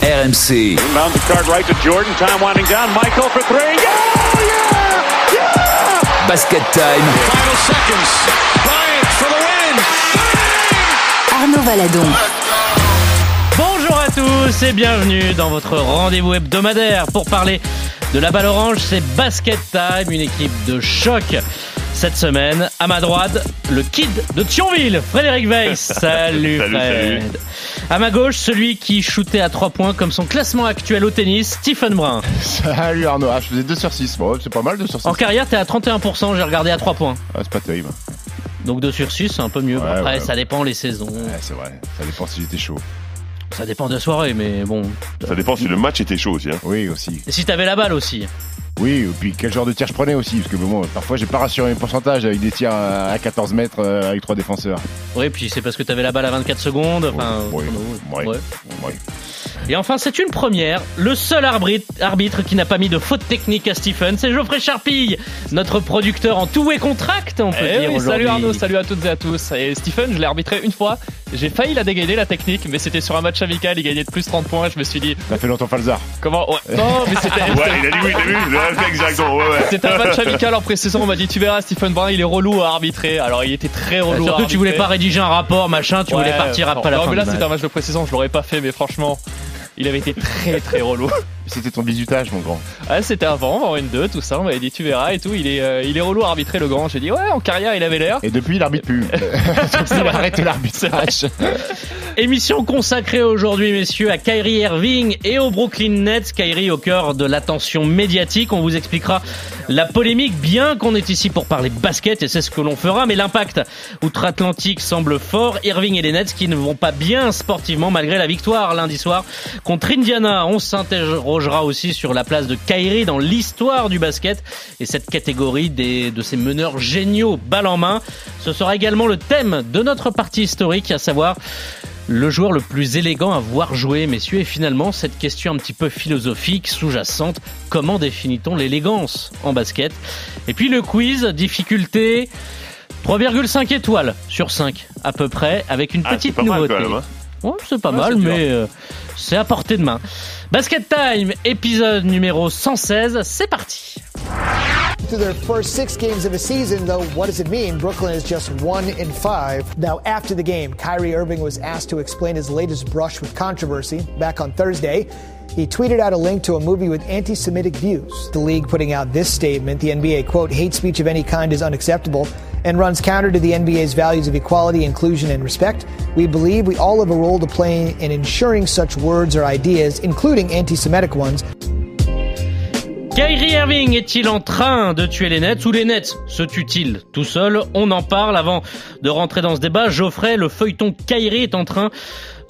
RMC. Inbound the card right to Jordan. Time winding down. Michael for three. Yeah! Yeah! Yeah! Basket time. Final seconds. Bryant for the win. Arnaud Valadon. Bonjour à tous et bienvenue dans votre rendez-vous hebdomadaire pour parler de la balle orange. C'est Basket Time, une équipe de choc. Cette semaine, à ma droite, le kid de Thionville, Frédéric Weiss. Salut, Salut, Fred. salut. À ma gauche, celui qui shootait à 3 points comme son classement actuel au tennis, Stephen Brun. Salut Arnaud, ah, je faisais 2 sur 6. Bon, c'est pas mal 2 sur 6. En carrière, t'es à 31%, j'ai regardé à 3 points. Ah, c'est pas terrible. Donc 2 sur 6, c'est un peu mieux. Ouais, Après, ouais. ça dépend les saisons. Ouais, c'est vrai. Ça dépend si j'étais chaud. Ça dépend de la soirée, mais bon. Ça dépend si le match était chaud aussi. Hein. Oui, aussi. Et si t'avais la balle aussi. Oui, et puis quel genre de tir je prenais aussi. Parce que bon, parfois j'ai pas rassuré mes pourcentages avec des tirs à à 14 mètres euh, avec trois défenseurs. Oui, puis c'est parce que t'avais la balle à 24 secondes. Enfin, Oui, oui, oui. Et enfin, c'est une première. Le seul arbitre, arbitre qui n'a pas mis de faute technique à Stephen, c'est Geoffrey Charpille, notre producteur en tout et contract, on peut Eh dire oui, salut Arnaud, salut à toutes et à tous. Et Stephen, je l'ai arbitré une fois. J'ai failli la dégainer la technique, mais c'était sur un match amical. Il gagnait de plus 30 points. Je me suis dit, T'as fait longtemps Falzar. comment ouais. Non, mais c'était. Ouais, il a dit oui, t'as vu exactement. Ouais, ouais. C'était un match amical en pré-saison. On m'a dit, tu verras, Stephen Brun, il est relou à arbitrer. Alors, il était très relou. à Surtout, tu voulais pas rédiger un rapport, machin, tu voulais partir après la non, fin mais là, c'était un match de pré-saison. Je l'aurais pas fait, mais franchement, il avait été très très relou. C'était ton bisutage, mon grand. Ouais, c'était avant, en N2, tout ça. On m'avait dit, tu verras et tout. Il est, euh, il est relou à arbitrer le grand. J'ai dit, ouais, en carrière, il avait l'air. Et depuis, il arbitre plus. il a arrêté l'arbitrage. Émission consacrée aujourd'hui, messieurs, à Kyrie Irving et au Brooklyn Nets. Kyrie au cœur de l'attention médiatique. On vous expliquera la polémique, bien qu'on est ici pour parler basket, et c'est ce que l'on fera. Mais l'impact outre-Atlantique semble fort. Irving et les Nets qui ne vont pas bien sportivement malgré la victoire lundi soir contre Indiana. On s'interrogera aussi sur la place de Kyrie dans l'histoire du basket et cette catégorie des, de ces meneurs géniaux balle en main. Ce sera également le thème de notre partie historique, à savoir le joueur le plus élégant à voir jouer, messieurs, et finalement cette question un petit peu philosophique, sous-jacente, comment définit-on l'élégance en basket? Et puis le quiz, difficulté 3,5 étoiles sur 5 à peu près, avec une Ah, petite pas mal Ouais, c'est pas Ouais, mal, mais euh, c'est à portée de main. Basket Time, épisode numéro 116, c'est parti Through their first six games of the season, though, what does it mean? Brooklyn is just one in five. Now, after the game, Kyrie Irving was asked to explain his latest brush with controversy. Back on Thursday, he tweeted out a link to a movie with anti Semitic views. The league putting out this statement the NBA, quote, hate speech of any kind is unacceptable and runs counter to the NBA's values of equality, inclusion, and respect. We believe we all have a role to play in ensuring such words or ideas, including anti Semitic ones, Kyrie Irving est-il en train de tuer les Nets ou les Nets se tuent-ils tout seuls On en parle avant de rentrer dans ce débat. Geoffrey, le feuilleton Kyrie est en train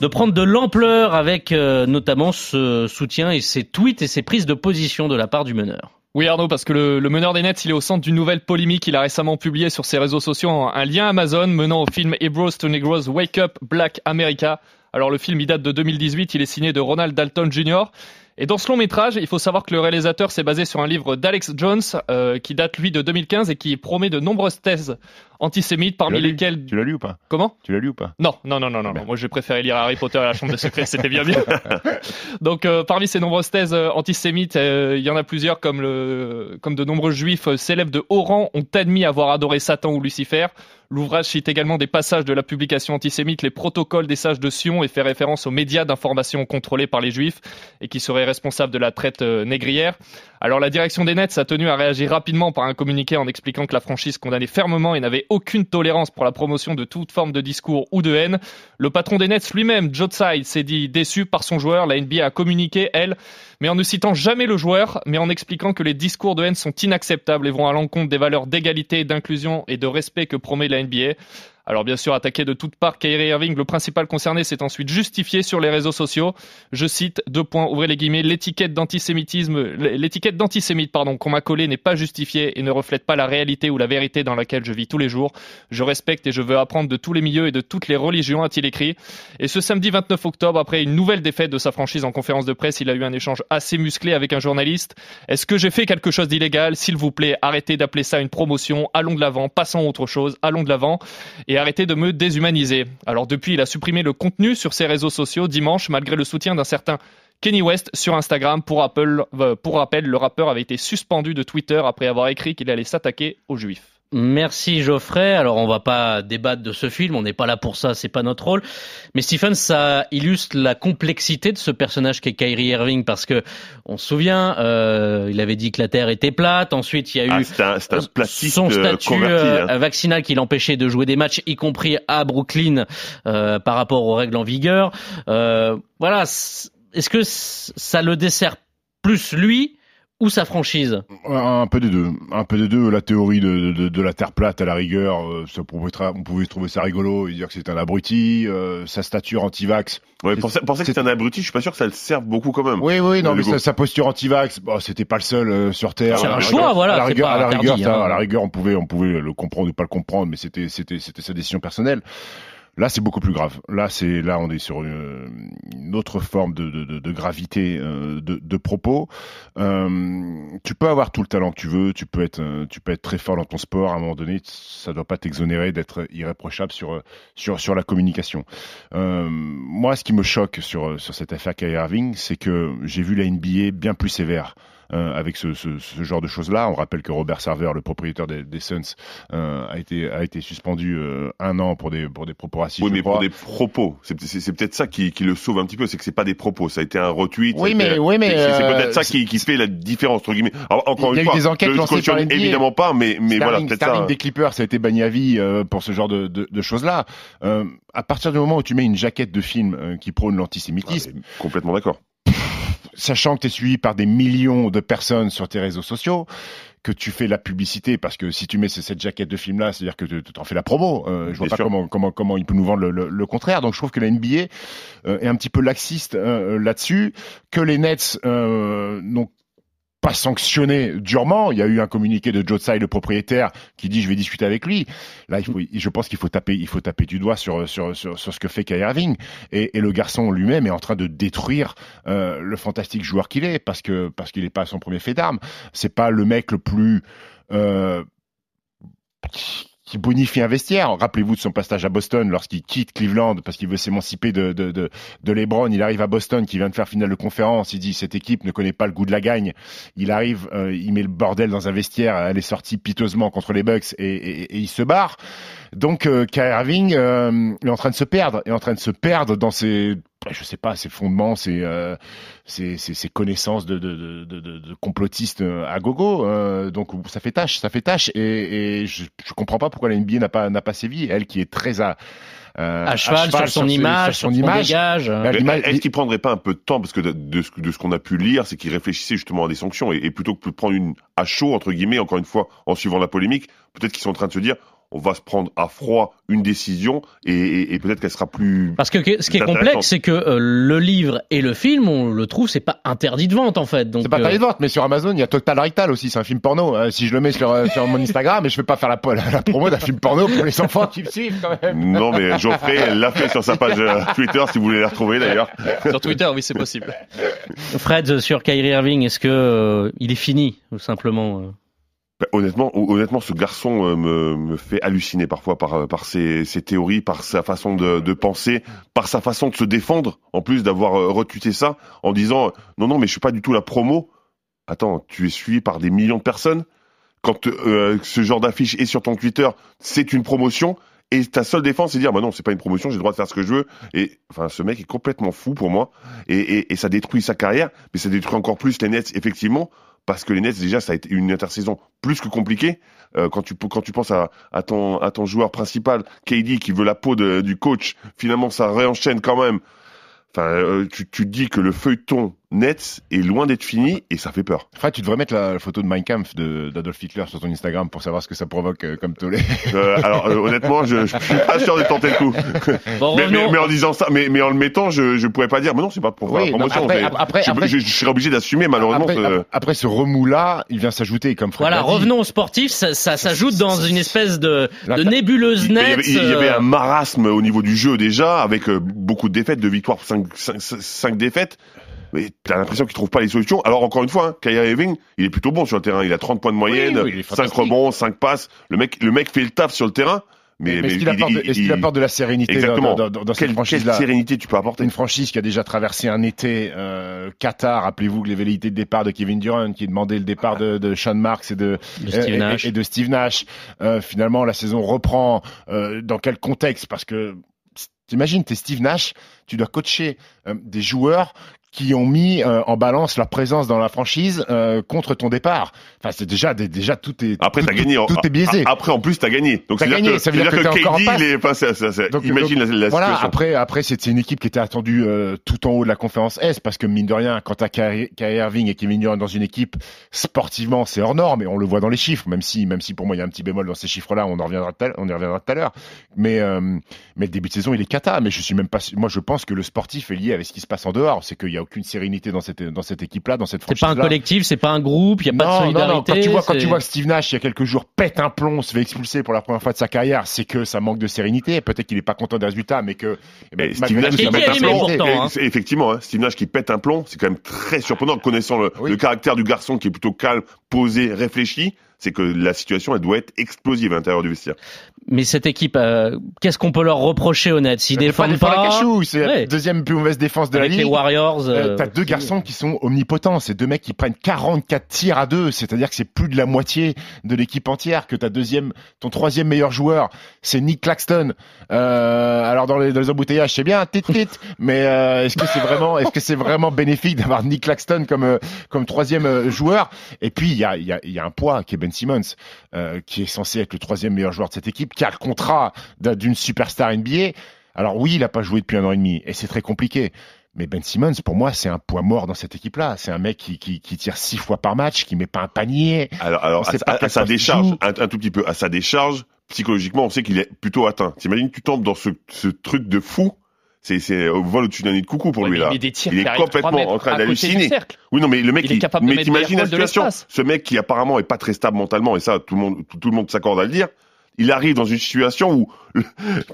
de prendre de l'ampleur avec euh, notamment ce soutien et ses tweets et ses prises de position de la part du meneur. Oui Arnaud, parce que le, le meneur des Nets, il est au centre d'une nouvelle polémique. Il a récemment publié sur ses réseaux sociaux un, lien Amazon menant au film Hebrews to Negroes Wake Up Black America. Alors le film, il date de 2018, il est signé de Ronald Dalton Jr. Et dans ce long métrage, il faut savoir que le réalisateur s'est basé sur un livre d'Alex Jones euh, qui date lui de 2015 et qui promet de nombreuses thèses antisémites, parmi Tu lesquelles... Tu l'as lu ou pas Comment Tu l'as lu ou pas non, non, non, non, non. Moi, j'ai préféré lire Harry Potter et la Chambre des Secrets, c'était bien mieux. Donc, euh, parmi ces nombreuses thèses euh, antisémites, euh, il y en a plusieurs, comme le, comme de nombreux juifs célèbres de haut rang ont admis avoir adoré Satan ou Lucifer. L'ouvrage cite également des passages de la publication antisémite, les protocoles des sages de Sion, et fait référence aux médias d'information contrôlés par les juifs et qui seraient responsables de la traite euh, négrière. Alors, la direction des Nets a tenu à réagir rapidement par un communiqué en expliquant que la franchise condamnait fermement et n'avait aucune tolérance pour la promotion de toute forme de discours ou de haine. Le patron des Nets lui-même, Joe s'est dit déçu par son joueur. La NBA a communiqué, elle, mais en ne citant jamais le joueur, mais en expliquant que les discours de haine sont inacceptables et vont à l'encontre des valeurs d'égalité, d'inclusion et de respect que promet la NBA. Alors bien sûr, attaqué de toutes parts, Kyrie Irving, le principal concerné, s'est ensuite justifié sur les réseaux sociaux. Je cite, deux points, ouvrez les guillemets, l'étiquette d'antisémitisme, l'étiquette d'antisémite, pardon, qu'on m'a collée n'est pas justifiée et ne reflète pas la réalité ou la vérité dans laquelle je vis tous les jours. Je respecte et je veux apprendre de tous les milieux et de toutes les religions, a-t-il écrit. Et ce samedi 29 octobre, après une nouvelle défaite de sa franchise en conférence de presse, il a eu un échange assez musclé avec un journaliste. Est-ce que j'ai fait quelque chose d'illégal? S'il vous plaît, arrêtez d'appeler ça une promotion. Allons de l'avant, passons à autre chose, allons de l'avant et arrêtez de me déshumaniser. Alors depuis, il a supprimé le contenu sur ses réseaux sociaux dimanche, malgré le soutien d'un certain Kenny West sur Instagram. Pour rappel, euh, pour rappel, le rappeur avait été suspendu de Twitter après avoir écrit qu'il allait s'attaquer aux Juifs. Merci Geoffrey. Alors on va pas débattre de ce film, on n'est pas là pour ça, c'est pas notre rôle. Mais Stephen, ça illustre la complexité de ce personnage qu'est Kyrie Irving parce que on se souvient, euh, il avait dit que la Terre était plate. Ensuite, il y a Ah, eu un, son euh, statut converti, euh, hein. vaccinal qui l'empêchait de jouer des matchs, y compris à Brooklyn, euh, par rapport aux règles en vigueur. Euh, voilà, est-ce que ça le dessert plus lui ou sa franchise Un peu des deux. Un peu des deux. La théorie de, de, de la Terre plate, à la rigueur, euh, ça pouvait être- on pouvait trouver ça rigolo et dire que c'est un abruti. euh, sa stature anti-vax. Ouais, penser, penser que c'est- un abruti, je suis pas sûr que ça le serve beaucoup quand même. Oui, oui, non, mais sa, sa posture anti-vax, bon, c'était pas le seul euh, sur Terre. C'est À la un rigueur- choix, voilà, À la rigueur, pas à la rigueur, interdit, ça, hein. à la rigueur, on pouvait, on pouvait le comprendre ou pas le comprendre, mais c'était, c'était, c'était sa décision personnelle. Là, c'est beaucoup plus grave. Là, c'est, là, on est sur une, une autre forme de, de, de, gravité euh, de, de propos. Euh, tu peux avoir tout le talent que tu veux, tu peux être, euh, tu peux être très fort dans ton sport. À un moment donné, ça doit pas t'exonérer d'être irréprochable sur, euh, sur, sur la communication. Euh, moi, ce qui me choque sur, sur cette affaire Kyrie Irving, c'est que j'ai vu la NBA bien plus sévère. Euh, avec ce, ce, ce genre de choses-là, on rappelle que Robert Sarver, le propriétaire des, des Suns, euh, a été a été suspendu euh, un an pour des pour des propos racistes. Oui, mais pour des propos. C'est peut-être ça qui, qui le sauve un petit peu, c'est que c'est pas des propos, ça a été un retweet. Oui, mais- été- oui, mais, c'est euh, peut-être ça qui, qui fait la différence entre guillemets. Alors, encore Il y a une eu fois, des enquêtes je- cautionne évidemment pas, mais mais voilà, Sterling, peut-être Sterling ça. des Clippers, ça a été banni à vie euh, pour ce genre de, de, de choses-là. Euh, à partir du moment où tu mets une jaquette de film euh, qui prône Ah, l'antisémitisme, mais complètement d'accord. Sachant que tu es suivi par des millions de personnes sur tes réseaux sociaux, que tu fais la publicité, parce que si tu mets ce- cette jaquette de film-là, c'est-à-dire que tu en fais la promo. Euh, je vois Bien pas sûr. comment, comment, comment il peut nous vendre le, le- le contraire. Donc je trouve que la NBA euh, est un petit peu laxiste euh, là-dessus, que les Nets n'ont pas sanctionné durement. Il y a eu un communiqué de Joe Tsai, le propriétaire, qui dit je vais discuter avec lui. Là, je pense qu'il faut taper, il faut taper du doigt sur sur sur, sur ce que fait Kyrie Irving. Et, et le garçon lui-même est en train de détruire euh, le fantastique joueur qu'il est parce que parce qu'il est pas à son premier fait d'armes. C'est pas le mec le plus euh, qui bonifie un vestiaire. Rappelez-vous de son passage à Boston lorsqu'il quitte Cleveland parce qu'il veut s'émanciper de, de, de, LeBron. Il arrive à Boston qui vient de faire finale de conférence. Il dit cette équipe ne connaît pas le goût de la gagne. Il arrive, euh, il met le bordel dans un vestiaire. Elle est sortie piteusement contre les Bucks et il se barre. Donc euh, Kyrie Irving euh, est en train de se perdre, est en train de se perdre dans ses, je sais pas, ses fondements, ses, euh, ses, ses, ses connaissances de, de, de, de, de, de complotiste euh, à gogo. Euh, donc ça fait tâche, ça fait tâche. Et, et je, je comprends pas pourquoi la NBA n'a pas n'a pas sévi. Elle qui est très à euh, À cheval, sur son image, sur son dégage. À Mais l'image- Est-ce qu'il prendrait pas un peu de temps? Parce que de, de ce, de ce qu'on a pu lire, c'est qu'il réfléchissait justement à des sanctions et, et plutôt que de prendre une à chaud entre guillemets, encore une fois, en suivant la polémique, peut-être qu'ils sont en train de se dire on va se prendre à froid une décision et, et- et peut-être qu'elle sera plus. Parce que que- ce qui est complexe, c'est que euh, le livre et le film, on le trouve, c'est pas interdit de vente en fait. C'est pas euh, taré de vente, mais sur Amazon, il y a Total Rectal aussi, c'est un film porno. Euh, si je le mets sur, euh, sur mon Instagram, et je vais pas faire la, la, la promo d'un film porno pour les enfants qui me suivent quand même. Non mais Geoffrey l'a fait sur sa page euh, Twitter si vous voulez la retrouver d'ailleurs. Sur Twitter, oui, c'est possible. Fred sur Kyrie Irving, est-ce que euh, il est fini ou simplement euh honnêtement, hon- honnêtement, ce garçon euh, me, me fait halluciner parfois par, euh, par ses, ses théories, par sa façon de, de penser, par sa façon de se défendre, en plus d'avoir euh, retweeté ça en disant non non mais je suis pas du tout la promo. Attends, tu es suivi par des millions de personnes. Quand euh, ce genre d'affiche est sur ton Twitter, c'est une promotion. Et ta seule défense, c'est de dire, bah non, c'est pas une promotion, j'ai le droit de faire ce que je veux. Et enfin, ce mec est complètement fou pour moi. Et, et, et ça détruit sa carrière, mais ça détruit encore plus les Nets, effectivement, parce que les Nets, déjà, ça a été une intersaison plus que compliquée. Euh, quand tu quand tu penses à, à ton à ton joueur principal, KD, qui veut la peau de- du coach, finalement, ça réenchaîne quand même. Enfin, euh, tu, tu dis que le feuilleton Nets est loin d'être fini et ça fait peur. Fred, tu devrais mettre la photo de Mein Kampf d'Adolf Hitler sur ton Instagram pour savoir ce que ça provoque euh, comme tollé. Euh, alors euh, honnêtement, je, je suis pas sûr de tenter le coup. Bon, mais, mais, revenons. mais en disant ça, mais, mais en le mettant, je je pourrais pas dire, mais non, c'est pas pour Oui, la promotion. non, après- je, après- je, je serais obligé d'assumer malheureusement. après, ce- après- après ce remous-là, il vient s'ajouter comme Fred Voilà, revenons au sportif. Ça, ça s'ajoute dans une espèce de, de nébuleuse il, il y nette. avait, il y avait euh, un marasme au niveau du jeu déjà, avec euh, beaucoup de défaites, de victoires, 5 défaites. Mais t'as l'impression qu'il trouve pas les solutions. Alors encore une fois, hein, Kyrie Irving, il est plutôt bon sur le terrain. Il a 30 points de moyenne, Oui, oui, il est 5 fantastique. rebonds, 5 passes. Le mec, le mec fait le taf sur le terrain. Mais, Mais est-ce qu'il apporte, de la sérénité dans, Exactement. dans, dans, dans cette quelle, quelle franchise-là sérénité tu peux apporter Une franchise qui a déjà traversé un été euh, Qatar. Rappelez-vous que les velléités de départ de Kevin Durant, qui demandait le départ de, de Sean Marks et de, De Steve et- Nash. et, de Steve Nash. Euh, finalement, la saison reprend. Euh, dans quel contexte? Parce que t'imagines, t'es Steve Nash, tu dois coacher euh, des joueurs qui ont mis euh, en balance leur présence dans la franchise euh, contre ton départ. Enfin, c'est déjà des- déjà tout est Après, tout, gagné. tout, tout est biaisé. Après, en plus, t'as gagné. Donc, c'est-à-dire gagné, que, ça veut dire que en KD, il est, enfin, c'est- c'est- c'est- Donc, imagine donc, la, la voilà, situation. après, après c'était une équipe qui était attendue euh, tout en haut de la conférence S parce que mine de rien, quand t'as Kyrie Irving et Kevin Durant dans une équipe, sportivement, c'est hors norme et on le voit dans les chiffres, même si, même si pour moi il y a un petit bémol dans ces chiffres-là, on en reviendra on y reviendra tout à l'heure. Mais, euh, mais le début de saison, il est cata. Mais je suis même pas, moi je pense que le sportif est lié avec ce qui se passe en dehors. C'est qu'il y a aucune sérénité dans cette, dans cette équipe-là, dans cette C'est franchise-là. pas un collectif, c'est pas un groupe, il y a pas de non, solidarité. non. Quand tu vois, quand c'est- tu vois que Steve Nash, il y a quelques jours, pète un plomb, se fait expulser pour la première fois de sa carrière, c'est que ça manque de sérénité. Peut-être qu'il est pas content des résultats, mais que, eh ben, Mais Steve Nash qui pète un plomb, pourtant, hein. c'est- effectivement, hein, Steve Nash qui pète un plomb, c'est quand même très surprenant, connaissant le, Oui. le caractère du garçon qui est plutôt calme, posé, réfléchi. C'est que la situation, elle doit être explosive à l'intérieur du vestiaire. Mais cette équipe, euh, qu'est-ce qu'on peut leur reprocher net S'ils pas défendent pas, la cachou, c'est Ouais. la deuxième plus mauvaise défense de avec la les ligue. Warriors, Euh, euh, T'as deux garçons qui sont omnipotents. C'est deux mecs qui prennent 44 tirs à deux. C'est-à-dire que c'est plus de la moitié de l'équipe entière. Que ta deuxième, ton troisième meilleur joueur, c'est Nick Claxton. Euh, alors dans les, dans les embouteillages, c'est bien, tit tit. Mais euh, est-ce que c'est vraiment, est-ce que c'est vraiment bénéfique d'avoir Nick Claxton comme comme troisième joueur? Et puis il y a, y a un poids qui est Ben Simmons, euh, qui est censé être le troisième meilleur joueur de cette équipe, qui a le contrat d'un- d'une superstar NBA. Alors oui, il a pas joué depuis un an et demi, et c'est très compliqué. Mais Ben Simmons, pour moi, c'est un poids mort dans cette équipe-là. C'est un mec qui, qui, qui tire six fois par match, qui met pas un panier. Alors, à, sa décharge, un, un tout petit peu, à sa décharge, psychologiquement, on sait qu'il est plutôt atteint. T'imagines, tu tombes dans ce, ce truc de fou. C'est, c'est au vol au-dessus d'un nid de coucou pour Ouais, lui là. il met des tirs Il est complètement en train d'halluciner. Oui, non, mais le mec, Il est capable de mais t'imagines la situation. Ce mec qui apparemment est pas très stable mentalement, et ça, tout le monde, tout, tout le monde s'accorde à le dire. Il arrive dans une situation où le-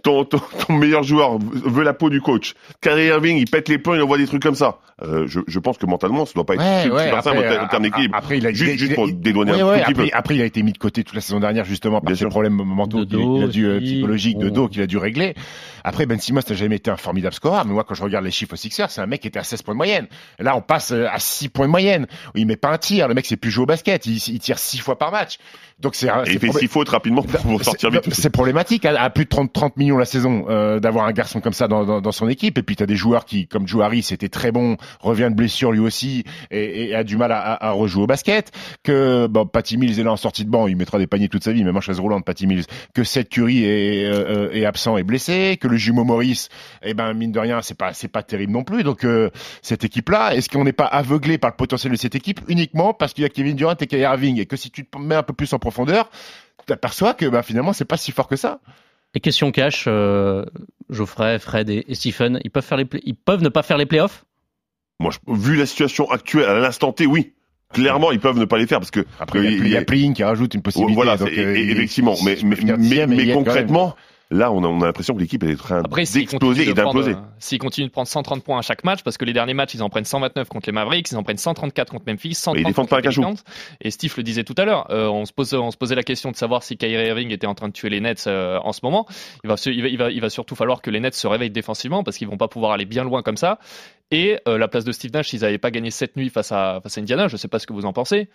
ton, ton, ton meilleur joueur veut la peau du coach. Kyrie Irving, il pète les plombs, il envoie des trucs comme ça. Euh, je, je pense que mentalement, ça doit pas être Ouais, super ouais, simple en après, ter- en termes d'équilibre. Après, il a Juste, juste pour dédouaner Ouais, un ouais, tout petit après, peu. après, il a été mis de côté toute la saison dernière, justement, par ses problèmes mentaux euh, psychologiques, de dos qu'il a dû régler. Après, Ben Simmons n'a jamais été un formidable scoreur, mais moi, quand je regarde les chiffres aux Sixers, c'est un mec qui était à 16 points de moyenne. Là, on passe euh, à 6 points de moyenne. Il met pas un tir. Le mec, c'est plus jouer au basket. Il, il tire 6 fois par match. Donc, c'est un- Et c'est il fait probé- six fautes rapidement pour pour c'est- problématique à, à plus de 30, 30 millions la saison euh, d'avoir un garçon comme ça dans, dans, dans son équipe. Et puis tu as des joueurs qui, comme Joe Harris, était très bon, revient de blessure lui aussi et, et a du mal à, à, à rejouer au basket. Que bon, Patty Mills est là en sortie de banc, il mettra des paniers toute sa vie, même en chaise roulante, Patty Mills. Que Seth Curry est, euh, est absent et blessé. Que le jumeau Maurice, eh ben mine de rien, c'est pas c'est pas terrible non plus. Donc euh, cette équipe-là, est-ce qu'on n'est pas aveuglé par le potentiel de cette équipe uniquement parce qu'il y a Kevin Durant et Kyrie Irving? Et que si tu te mets un peu plus en profondeur, t'aperçois que bah, finalement c'est pas si fort que ça. Et question cash, euh, Geoffrey, Fred et, et Stephen, ils peuvent faire les play- ils peuvent ne pas faire les playoffs? Moi, je- vu la situation actuelle, à l'instant T, oui. Clairement, ils peuvent ne pas les faire parce que Après, il y a, y a qui rajoute une possibilité. voilà, donc, euh, effectivement. Mais, concrètement, là, on a, on a l'impression que l'équipe est en train d'exploser et d'imploser. euh, s'ils continuent de prendre 130 points à chaque match, parce que les derniers matchs, ils en prennent 129 contre les Mavericks, ils en prennent 134 contre Memphis, 130 Mais ils défendent contre pas les. Pelicans. Et Steve le disait tout à l'heure, euh, on, se pose, on se posait la question de savoir si Kyrie Irving était en train de tuer les Nets euh, en ce moment. Il va, se- il, va, il, va, il va surtout falloir que les Nets se réveillent défensivement, parce qu'ils vont pas pouvoir aller bien loin comme ça. Et euh, la place de Steve Nash, s'ils n'avaient pas gagné cette nuit face à, face à Indiana, je sais pas ce que vous en pensez,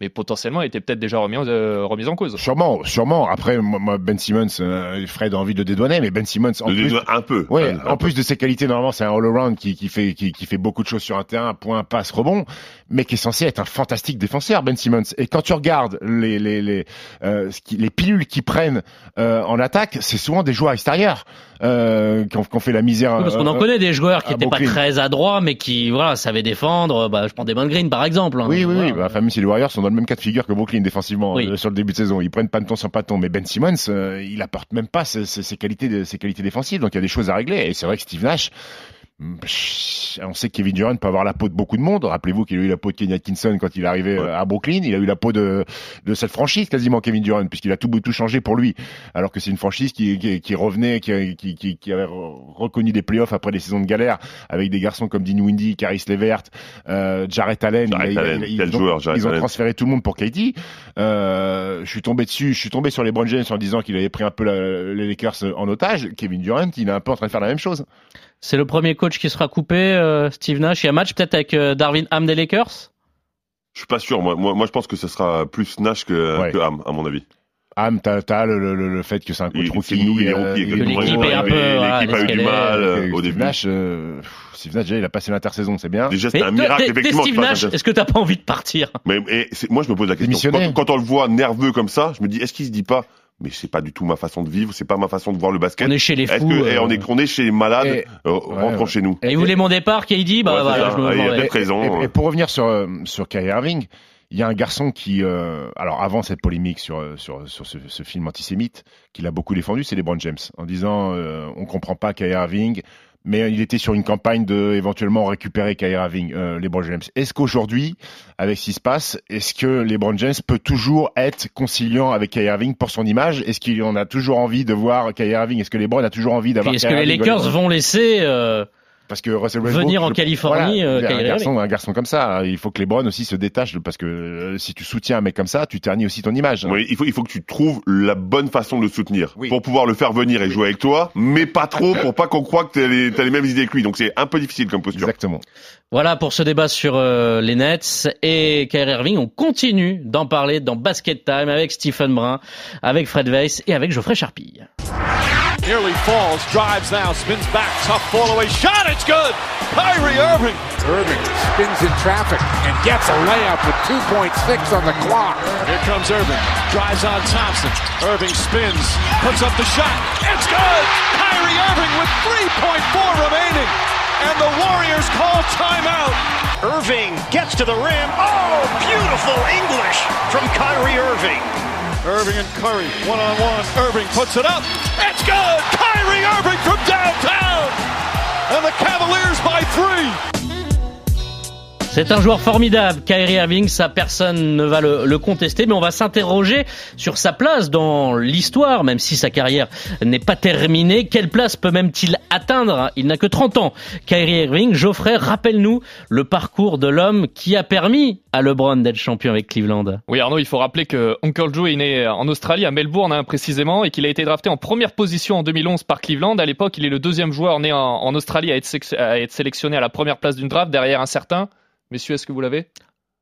mais potentiellement, il était peut-être déjà remis, en- euh, remis en cause. Sûrement, sûrement. Après, moi, moi, Ben Simmons, euh, Fred a envie de dédouaner, mais Ben Simmons, en De plus, dédouaner un peu. Ouais, Un- un en peu. plus de ses qualités, normalement, c'est un all-around qui, qui fait qui, qui fait beaucoup de choses sur un terrain, point, passe, rebond, mais qui est censé être un fantastique défenseur, Ben Simmons. Et quand tu regardes les les les euh, ce qui- les pilules qu'ils prennent euh, en attaque, c'est souvent des joueurs extérieurs euh, qui, ont, fait la misère. Oui, Parce qu'on en euh, connaît des joueurs qui n'étaient pas très adroits, mais qui voilà savaient défendre. Bah, je prends des Green par exemple. hein. Oui, oui, oui. Bah, enfin, même si les Warriors sont dans le même cas de figure que Brooklyn défensivement Oui. euh, sur le début de saison, ils prennent pas de temps. Mais Ben Simmons, euh, il apporte même pas ses, ses- ses qualités, de- ses qualités défensives. Donc il y a des choses à régler. Et c'est vrai que Steve Nash, on sait que Kevin Durant peut avoir la peau de beaucoup de monde. Rappelez-vous qu'il a eu la peau de Kenny Atkinson quand il est arrivé Ouais. à Brooklyn. Il a eu la peau de, de cette franchise quasiment Kevin Durant puisqu'il a tout tout changé pour lui. Alors que c'est une franchise qui, qui, qui revenait, qui, qui, qui, avait re- reconnu des playoffs après des saisons de galère avec des garçons comme Dean Windy, Caris Levert, euh, Jarrett Allen. Jarrett Il il Allen, ils quel ont- joueur, Jarrett Ils ont Allen. transféré tout le monde pour KD. Euh, je suis tombé dessus, je suis tombé sur les Brown James en disant qu'il avait pris un peu la- les Lakers en otage. Kevin Durant, il est un peu en train de faire la même chose. C'est le premier coach qui sera coupé, euh, Steve Nash. Il y a un match peut-être avec euh, Darwin Ham des Lakers? Je suis pas sûr. Moi, moi, moi, je pense que ce sera plus Nash que, Ouais. que Ham, à mon avis. Ham, t'as, t'as le, le, le- le fait que c'est un coach rookie. c'est nous, il est euh, rookie, l'équipe nouveau, est un euh, peu, L'équipe voilà, a eu du mal euh, euh, au Steve début. Nash, euh, Steve Nash, déjà, il a passé l'intersaison, c'est bien. Déjà, Mais c'est un miracle, effectivement. Steve Nash, est-ce que t'as pas envie de partir? Mais et moi, je me pose la question. Quand, quand on le voit nerveux comme ça, je me dis, est-ce qu'il se dit pas, mais c'est pas du tout ma façon de vivre, c'est pas ma façon de voir le basket. On est chez les fous. que, eh, euh, on est, on est chez les malades, Et- euh, rentrons ouais. chez nous. Et il voulait mon départ, KD, bah Ouais, voilà, ça. je me Ah, il y a vendais. peut-être raison. Et, et pour revenir sur euh, sur Kyrie Irving, il y a un garçon qui, euh, alors avant cette polémique sur euh, sur sur ce, ce film antisémite, qu'il a beaucoup défendu, c'est LeBron James, en disant euh, on comprend pas Kyrie Irving, mais il était sur une campagne de éventuellement récupérer Kyrie Irving, euh, LeBron James. Est-ce qu'aujourd'hui, avec ce qui se passe, est-ce que LeBron James peut toujours être conciliant avec Kyrie Irving pour son image? Est-ce qu'il en a toujours envie de voir Kyrie Irving? Est-ce que LeBron a toujours envie d'avoir Est-ce que les Lakers vont laisser euh, parce que Russell Westbrook, venir en Californie voilà, euh, un garçon, un garçon comme ça, il faut que LeBron aussi se détache parce que euh, si tu soutiens un mec comme ça, tu ternis aussi ton image. Oui, il faut, il faut que tu trouves la bonne façon de le soutenir Oui. pour pouvoir le faire venir et jouer avec toi, mais pas trop pour pas qu'on croie que t'as les, les mêmes idées que lui. Donc c'est un peu difficile comme posture. Exactement. Voilà pour ce débat sur euh, les Nets et Kyrie Irving. On continue d'en parler dans Basket Time avec Stephen Brun, avec Fred Weiss et avec Geoffrey Charpille. Nearly falls, drives now, spins back, tough fall away shot. It's good. Kyrie Irving. Irving spins in traffic and gets a layup with 2.6 on the clock. Here comes Irving. Drives on Thompson. Irving spins, puts up the shot. It's good. Kyrie Irving with 3.4 remaining. And the Warriors call timeout. Irving gets to the rim. Oh, beautiful English from Kyrie Irving. Irving and Curry, one on one. Irving puts it up. It's good. Kyrie Irving from downtown. And the Cavaliers by three. C'est un joueur formidable, Kyrie Irving, ça personne ne va le, le contester, mais on va s'interroger sur sa place dans l'histoire, même si sa carrière n'est pas terminée. Quelle place peut même-t-il atteindre Il n'a que 30 ans. Kyrie Irving, Geoffrey, rappelle-nous le parcours de l'homme qui a permis à LeBron d'être champion avec Cleveland. Oui Arnaud, il faut rappeler que Uncle Joe est né en Australie, à Melbourne hein, précisément, et qu'il a été drafté en première position en 2011 par Cleveland. À l'époque, il est le deuxième joueur né en, Australie à être sélectionné à la première place d'une draft, derrière un certain... Messieurs, est-ce que vous l'avez?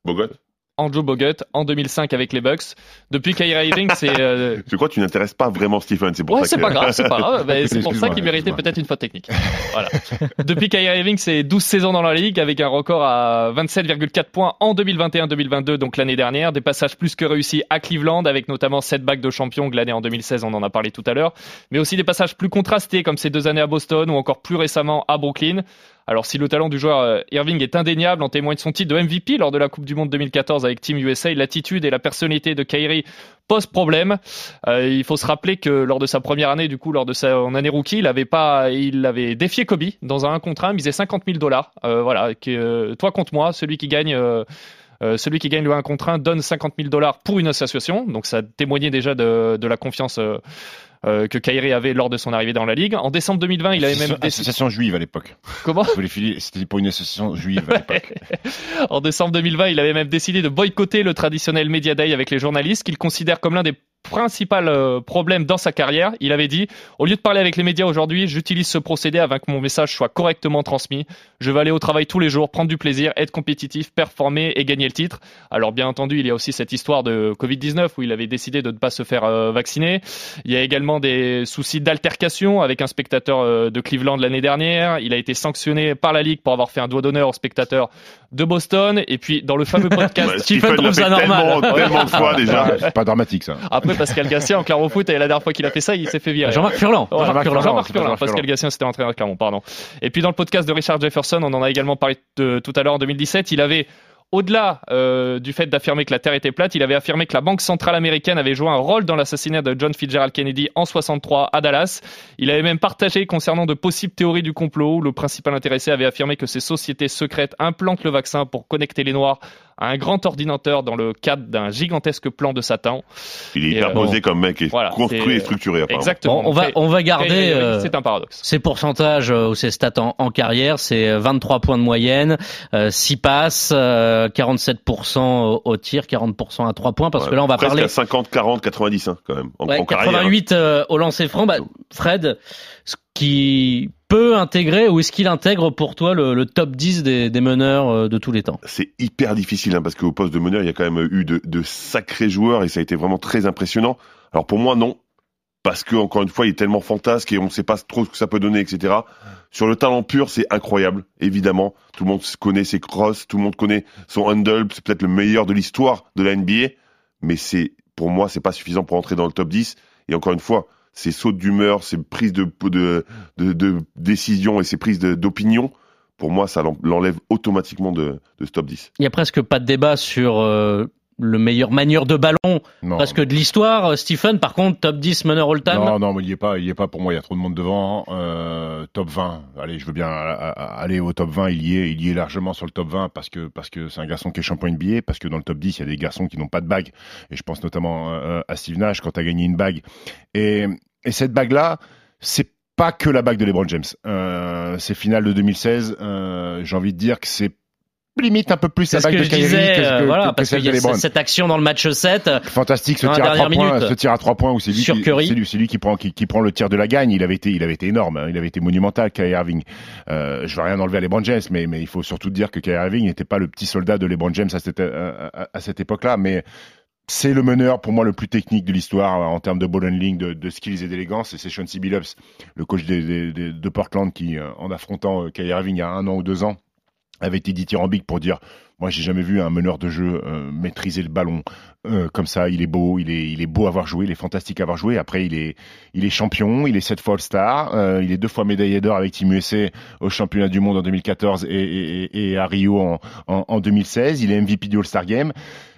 Bogot, Andrew Bogut en 2005 avec les Bucks. Depuis Kyrie Irving, c'est euh, je crois que tu n'intéresses pas vraiment Stephen, c'est pour Ouais, ça c'est que... pas grave, c'est pas grave. Ben, c'est pour ça qu'il méritait peut-être une faute technique. Voilà. Depuis Kyrie Irving, c'est 12 saisons dans la ligue avec un record à 27,4 points en 2021-2022, donc l'année dernière. Des passages plus que réussis à Cleveland avec notamment 7 bacs de champion glanées en 2016, on en a parlé tout à l'heure. Mais aussi des passages plus contrastés comme ces deux années à Boston ou encore plus récemment à Brooklyn. Alors si le talent du joueur euh, Irving est indéniable, en témoigne son titre de MVP lors de la Coupe du Monde 2014 avec Team USA, l'attitude et la personnalité de Kyrie posent problème. Euh, il faut se rappeler que lors de sa première année, du coup, lors de sa en année rookie, il avait pas, il avait défié Kobe dans un 1 contre 1, misé 50 000 dollars. Euh, voilà, toi contre moi, celui qui gagne. celui qui gagne le 1 contre 1 donne 50 000 dollars pour une association. Donc ça témoignait déjà de la confiance euh, que Kyrie avait lors de son arrivée dans la ligue. En décembre 2020, il avait même Association- décidé... association juive à l'époque. Comment C'était pour une association juive à l'époque. En décembre 2020, il avait même décidé de boycotter le traditionnel Media Day avec les journalistes qu'il considère comme l'un des principaux euh, problèmes dans sa carrière. Il avait dit Au lieu de parler avec les médias aujourd'hui, j'utilise ce procédé afin que mon message soit correctement transmis. Je vais aller au travail tous les jours, prendre du plaisir, être compétitif, performer et gagner le titre. Alors, bien entendu, il y a aussi cette histoire de Covid-19 où il avait décidé de ne pas se faire euh, vacciner. Il y a également des soucis d'altercation avec un spectateur euh, de Cleveland l'année dernière. Il a été sanctionné par la Ligue pour avoir fait un doigt d'honneur au spectateur de Boston. Et puis, dans le fameux podcast. Ouais, Stephen l'a trouve ça normal. Tellement, tellement de fois déjà. C'est pas dramatique ça. Après, Pascal Gassien, en Clermont Foot, et la dernière fois qu'il a fait ça, il s'est fait virer. Jean-Marc Furlan. Jean-Marc Furlan, Jean-Marc Pascal. Gassien, c'était entraîneur de Clermont, pardon. Et puis, dans le podcast de Richard Jefferson, on en a également parlé de- tout à l'heure en 2017, il avait Au-delà euh, du fait d'affirmer que la Terre était plate, il avait affirmé que la Banque centrale américaine avait joué un rôle dans l'assassinat de John Fitzgerald Kennedy en 63 à Dallas. Il avait même partagé concernant de possibles théories du complot où le principal intéressé avait affirmé que ces sociétés secrètes implantent le vaccin pour connecter les Noirs à un grand ordinateur dans le cadre d'un gigantesque plan de Satan. Il est hyper euh, posé comme mec et voilà, construit et structuré. apparemment. Exactement. Bon, on va on va garder. euh, C'est un paradoxe. Ces pourcentages euh, ou ces stats en, en carrière, c'est euh, 23 points de moyenne, euh, 6 passes, euh, 47% au, au tir, 40% à 3 points, parce Ouais, que là on va presque parler à 50, 40, 90 hein, quand même en, Ouais, en carrière. 88 euh, au lancer franc. Bah, Fred, ce qui peut intégrer ou est-ce qu'il intègre pour toi le, top 10 des, meneurs euh, de tous les temps? C'est hyper difficile hein, parce qu'au poste de meneur, il y a quand même eu de, de sacrés joueurs et ça a été vraiment très impressionnant. Alors pour moi, non. Parce que encore une fois, il est tellement fantasque et on ne sait pas trop ce que ça peut donner, etc. Sur le talent pur, c'est incroyable, évidemment. Tout le monde connaît ses crosses, tout le monde connaît son handle. C'est peut-être le meilleur de l'histoire de la NBA, mais c'est pour moi, c'est pas suffisant pour entrer dans le top 10. Et encore une fois, ses sautes d'humeur, ses prises de, de, décision et ses prises d'opinion, pour moi, ça l'en- l'enlève automatiquement de, de ce top 10. Il y a presque pas de débat sur euh, le meilleur manieur de ballon, Non. presque de l'histoire. Euh, Stephen, par contre, top 10 meneur all-time. Non, non, mais il y est pas, il y est pas pour moi. Il y a trop de monde devant. Euh, top 20. Allez, je veux bien aller au top 20. Il y est, il y est largement sur le top 20 parce que parce que c'est un garçon qui est champion NBA. Parce que dans le top 10, il y a des garçons qui n'ont pas de bague. Et je pense notamment euh, à Steve Nash quand tu as gagné une bague. Et, et cette bague là, c'est pas que la bague de LeBron James. Euh, c'est finale de 2016. Euh, J'ai envie de dire que c'est limite un peu plus ce bague que de Kyrie disais, que, euh, que- voilà, que parce celle qu'il y de a LeBron. cette action dans le match 7. Fantastique, ce tir à trois dernière points, minute. ce tir à trois points où c'est lui, Sur qui, Curry. c'est lui, c'est lui qui prend qui, qui prend le tir de la gagne. Il avait été, il avait été énorme, hein. il avait été monumental, Kyrie Irving. Euh, je veux rien enlever à LeBron James, mais mais il faut surtout dire que Kyrie Irving n'était pas le petit soldat de LeBron James à cette à, à- à cette époque-là, mais c'est le meneur pour moi le plus technique de l'histoire en termes de ball handling, de, de skills et d'élégance. Et c'est Chauncey Billups, le coach de Portland, qui euh, en affrontant euh, Kyrie Irving il y a un an ou deux ans avait été dithyrambique pour dire moi j'ai jamais vu un meneur de jeu euh, maîtriser le ballon euh, comme ça. Il est beau il est il est beau à avoir joué il est fantastique à avoir joué après il est il est champion il est sept fois All-Star euh, il est deux fois médaillé d'or avec Team USA au championnat du monde en 2014 et, à Rio en, en, en 2016 il est MVP du All-Star Game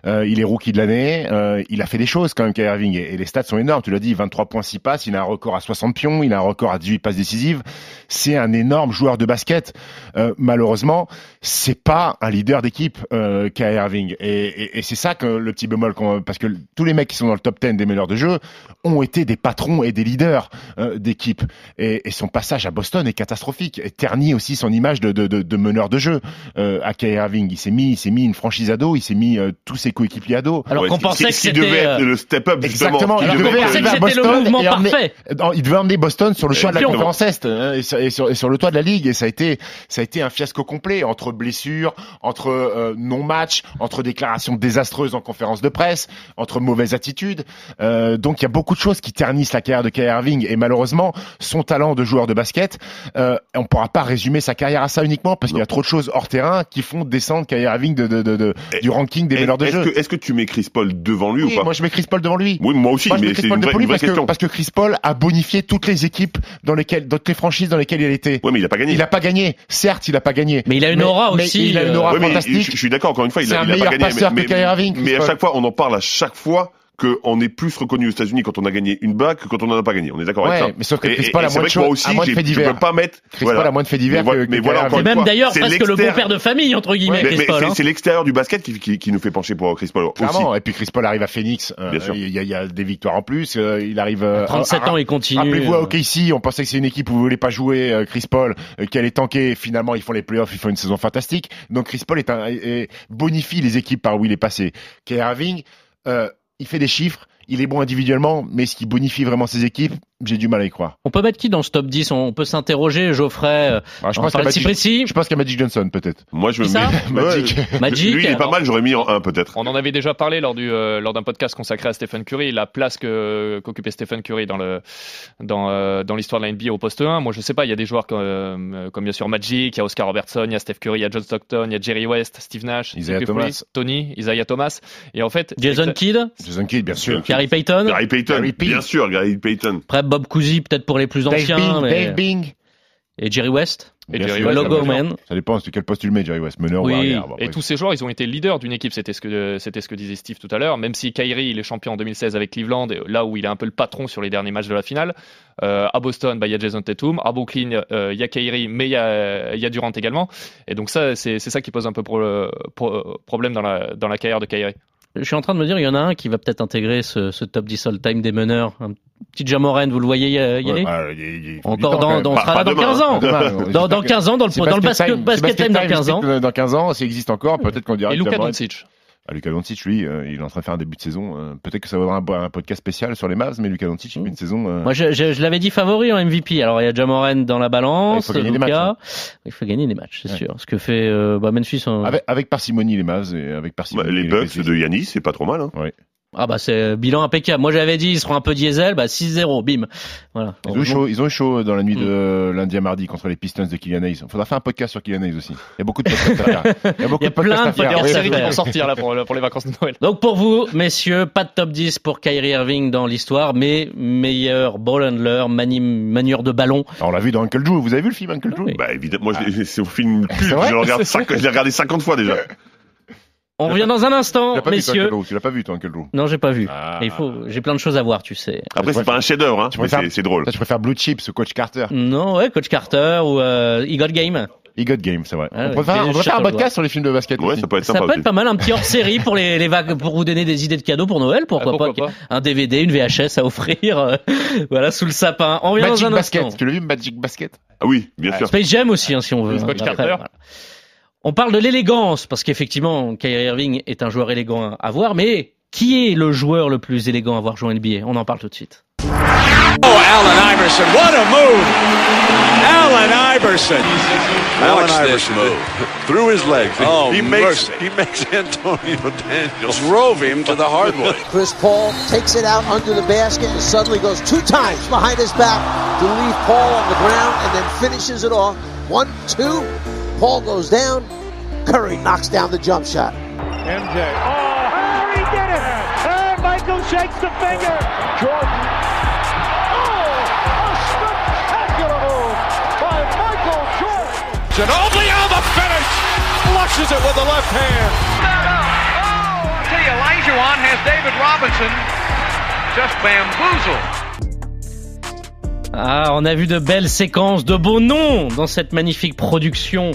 euh, il est rookie de l'année euh, il a fait des choses quand même Kyrie Irving et, les stats sont énormes. Tu l'as dit 23 points 6 passes il a un record à 60 pions il a un record à 18 passes décisives. C'est un énorme joueur de basket. Euh, malheureusement c'est pas un leader d'équipe euh, Kyrie Irving. Et, et, et c'est ça que le petit bémol parce que tous les mecs qui sont dans le top 10 des meneurs de jeu ont été des patrons et des leaders euh, d'équipe. Et, son passage à Boston est catastrophique. Et ternit aussi son image de, de, de, de meneur de jeu euh, à Kyrie Irving. Il s'est mis il s'est mis une franchise à dos il s'est mis euh, tous ses coéquipiers à dos Alors Ouais, qu'on pensait que c'était, devait être euh, le step-up justement. Exactement. Il devait qu'on devait pensait être- que arriver à c'était le Boston mouvement et emmener- parfait. Non, il devait emmener Boston sur le choix de la conférence Est hein, et, sur, et sur- et sur le toit de la ligue et ça a été ça a été un fiasco complet entre blessures, entre euh, non-match, entre déclarations désastreuses en conférence de presse, entre mauvaises attitudes. Euh, donc il y a beaucoup de choses qui ternissent la carrière de Kyrie Irving et malheureusement son talent de joueur de basket, euh, on pourra pas résumer sa carrière à ça uniquement parce qu'il y a trop de choses hors terrain qui font descendre Kyrie Irving de, de, de, de- du ranking des meneurs de Est-ce jeu. que, est-ce que tu mets Chris Paul devant lui Oui, ou pas moi je mets Chris Paul devant lui. Oui, moi aussi, Moi, je mets mais Chris c'est Paul une vraie, devant lui une vraie parce que, parce que Chris Paul a bonifié toutes les équipes dans lesquelles, toutes les franchises dans lesquelles il était. Ouais, mais il a pas gagné. Il a pas gagné. Certes, il a pas gagné. Mais il a une aura mais aussi, Il a une euh, aura Ouais, mais fantastique. je, je suis d'accord, encore une fois, il C'est a, un il a pas meilleur gagné. mais, Chris mais à chaque fois, on en parle à chaque fois qu'on est plus reconnu aux États-Unis quand on a gagné une bague que quand on n'en a pas gagné. On est d'accord avec Ouais, ça. mais sauf que Et- Chris et- Paul a et c'est moins vrai de choses- aussi, moins de je divers. peux pas mettre. Chris Paul a moins de faits divers Mais, voilà- que- mais que voilà, encore même d'ailleurs presque le l'extérieur- beau-père de famille, entre guillemets, Mais, Chris mais Paul. c'est- hein. c'est l'extérieur du basket qui, qui, qui nous fait pencher pour Chris Paul aussi. Clairement. Et puis Chris Paul arrive à Phoenix. euh, Bien sûr. il, y a, il y a des victoires en plus. euh, il arrive. euh, 37 à- ans, il continue. Rappelez-vous à euh, OKC, on pensait que c'est une équipe où vous voulez pas jouer euh, Chris Paul, qui allait tanker. Finalement, ils font les playoffs, ils font une saison fantastique. Donc Chris Paul est un, bonifie les équipes par où il est passé. Kyrie Irving, euh, il fait des chiffres, il est bon individuellement, mais ce qui bonifie vraiment ses équipes, j'ai du mal à y croire. On peut mettre qui dans ce top 10 On peut s'interroger, Geoffrey. Alors, je pense Magic, Cyprien. je pense qu'à Magic Johnson peut-être. Moi, je me mets. Magic. Magic. Lui, il est pas mal, j'aurais mis en 1 peut-être. On en avait déjà parlé lors du euh, lors d'un podcast consacré à Stephen Curry, la place que qu'occupait Stephen Curry dans le dans euh, dans l'histoire de la NBA au poste 1. Moi, je sais pas, il y a des joueurs comme, euh, comme bien sûr Magic, il y a Oscar Robertson, il y a Steph Curry, il y a John Stockton, il y a Jerry West, Steve Nash, Isaiah Steve Thomas. Tony, Isaiah Thomas. Et en fait, Jason Kidd, Jason Kidd, bien sûr. Gary Payton, Gary Payton, bien sûr, Gary Payton. Bob Cousy peut-être pour les plus Dave anciens, Bing, mais- Dave Bing. et Jerry West. Et Jerry West, ça Logo man. Ça dépend de quel poste tu le mets, Jerry West, meneur Oui. ou arrière. Bon, Et tous ces joueurs, ils ont été leaders d'une équipe. C'était ce que c'était ce que disait Steve tout à l'heure. Même si Kyrie, il est champion en 2016 avec Cleveland, là où il est un peu le patron sur les derniers matchs de la finale. Euh, à Boston, bah, il y a Jason Tatum. À Brooklyn, euh, il y a Kyrie, mais il y a, il y a Durant également. Et donc ça, c'est c'est ça qui pose un peu pro- pro- problème dans la dans la carrière de Kyrie. Je suis en train de me dire, il y en a un qui va peut-être intégrer ce, ce top 10 all-time des meneurs. Un petit Jamoran, vous le voyez y, y aller ouais, ah, il y y Encore dans, dans, on Pas- sera pas là dans demain. 15 ans. Demain, Dans, dans 15 ans, dans le, dans le basket, time, basket time dans time, 15 ans. Dans 15 ans, ça existe encore, peut-être qu'on dira Et Luka Doncic. Ah, Luka Doncic, lui, euh, il est en train de faire un début de saison. euh, peut-être que ça vaudra un, un podcast spécial sur les Mavs, mais Luka Doncic, il fait une saison. euh, Moi, je, je, je l'avais dit favori en MVP. Alors, il y a Jamoran dans la balance. Il faut gagner des Luka. matchs, hein. Il faut gagner des matchs, c'est Ouais. sûr. Ce que fait euh, bah, Memphis. en- avec, avec parcimonie les Mavs et avec Bah, parcimonie les Bucks de Yanis, c'est pas trop mal. Hein. Ah bah c'est euh, bilan impeccable. Moi j'avais dit ils seront un peu diesel, bah 6-0, bim. Voilà. Ils ont, eu chaud, ils ont eu chaud dans la nuit de lundi à mardi contre les Pistons de Kylian Hayes. Il faudra faire un podcast sur Kylian Hayes aussi. Il y a beaucoup de podcasts à faire. Il y a beaucoup Il y a de podcasts plein à de faire. podcasts à qui faire. vont sortir là pour, pour les vacances de Noël. Donc pour vous, messieurs, pas de top 10 pour Kyrie Irving dans l'histoire, mais meilleur ball handler, de ballon. Alors, on l'a vu dans Uncle Drew. Vous avez vu le film Uncle Drew? Oui. Bah évidemment, moi je- c'est au film le regarde je l'ai regardé 50 fois déjà. On revient dans un instant, pas messieurs. Tu l'as pas vu, toi, Uncle Drew Non, j'ai pas vu. Ah. Il faut, j'ai plein de choses à voir, tu sais. Après, c'est pas un chef-d'œuvre, hein, préfères- c'est- c'est drôle. Toi, tu préfères Blue Chips, Coach Carter. Non, ouais, Coach Carter ou euh, He Got Game. He Got Game, c'est vrai. Ah on préfère, devrait faire un podcast sur les films de basket Ouais, aussi. ça peut être Ça sympa peut aussi. être pas mal, un petit hors-série pour les, les vagues, pour vous donner des idées de cadeaux pour Noël, pourquoi, Ah, pourquoi pas, pas. Un DVD, une VHS à offrir, euh, voilà, sous le sapin. On revient Magic dans un Basket. instant. Tu l'as vu, Magic Basket? Ah oui, bien sûr. Space Jam aussi, hein, si on veut. Coach hein, Carter. On parle de l'élégance, parce qu'effectivement, Kyrie Irving est un joueur élégant à voir, mais qui est le joueur le plus élégant à avoir joué en NBA On en parle tout de suite. Oh, Allen Iverson, what a move! Allen Iverson. Allen Watch Iverson move. through his legs. Oh, he makes mercy. he makes Antonio Daniels Drove him to the hardwood. Chris Paul takes it out under the basket and suddenly goes two times behind his back to leave Paul on the ground and then finishes it off. One, two. Paul goes down. Curry knocks down the jump shot. MJ. Oh, Harry did it! And Michael shakes the finger. Jordan. Oh, a spectacular move by Michael Jordan. Ginobili on the finish. Flushes it with the left hand. Oh, I'll tell you, Elijah has David Robinson just bamboozled. Ah, on a vu de belles séquences, de beaux noms dans cette magnifique production.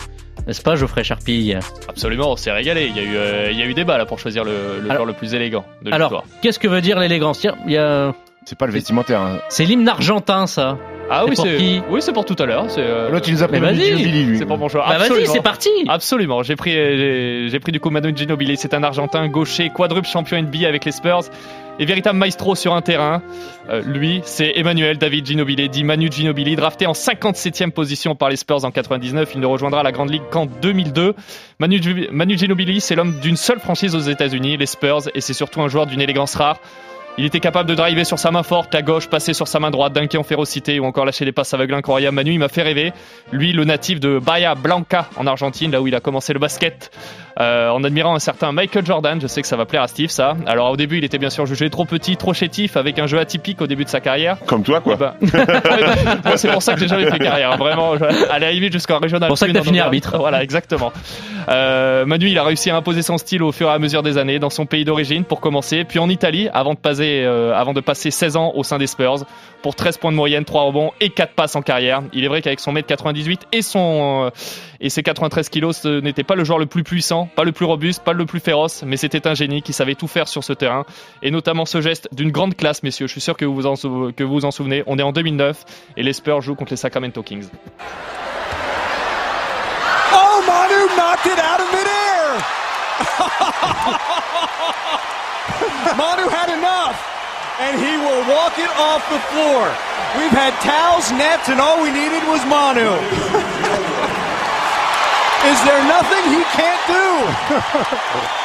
N'est-ce pas, Geoffrey Charpille Absolument, on s'est régalé. Il y a eu, euh, il y a eu débat là pour choisir le, le Alors- joueur le plus élégant de Alors, l'histoire. qu'est-ce que veut dire l'élégance? Tiens, il y a... C'est pas le vestimentaire. Hein. C'est l'hymne argentin, ça. Ah c'est oui, pour c'est qui? oui, c'est pour tout à l'heure. Euh, Là, tu nous as Mais pris vas-y. Ginobili, lui. c'est pour mon joueur. Bah vas-y, c'est parti Absolument, j'ai pris, j'ai j'ai pris du coup Manu Ginobili, c'est un Argentin gaucher, quadruple champion NBA avec les Spurs et véritable maestro sur un terrain. Euh, lui, c'est Emmanuel David Ginobili, dit Manu Ginobili, drafté en 57e position par les Spurs en 99. Il ne rejoindra la Grande Ligue qu'en 2002. Manu, Manu Ginobili, c'est l'homme d'une seule franchise aux États-Unis, les Spurs, et c'est surtout un joueur d'une élégance rare. Il était capable de driver sur sa main forte, la gauche, passer sur sa main droite, dunker en férocité ou encore lâcher des passes aveugles incroyables. Manu, il m'a fait rêver. Lui, le natif de Bahia Blanca en Argentine, là où il a commencé le basket, euh, en admirant un certain Michael Jordan. Je sais que ça va plaire à Steve, ça. Alors au début, il était bien sûr jugé trop petit, trop chétif, avec un jeu atypique au début de sa carrière. Comme toi, quoi. Bah, moi, c'est pour ça que j'ai jamais fait carrière. Vraiment, à la limite jusqu'en régional. Pour ça que t'as fini arbitre. Voilà, exactement. Euh, Manu, il a réussi à imposer son style au fur et à mesure des années dans son pays d'origine pour commencer, puis en Italie avant de passer, euh, avant de passer 16 ans au sein des Spurs pour 13 points de moyenne, 3 rebonds et 4 passes en carrière. Il est vrai qu'avec son mètre 98 et son euh, et ses 93 kilos, ce n'était pas le joueur le plus puissant, pas le plus robuste, pas le plus féroce, mais c'était un génie qui savait tout faire sur ce terrain et notamment ce geste d'une grande classe, messieurs. Je suis sûr que vous vous en, vous en souvenez. On est en 2009 et les Spurs jouent contre les Sacramento Kings. Oh, Manu knocked it out of midair. Manu had enough, and he will walk it off the floor. We've had towels, nets, and all we needed was Manu. Is there nothing he can't do?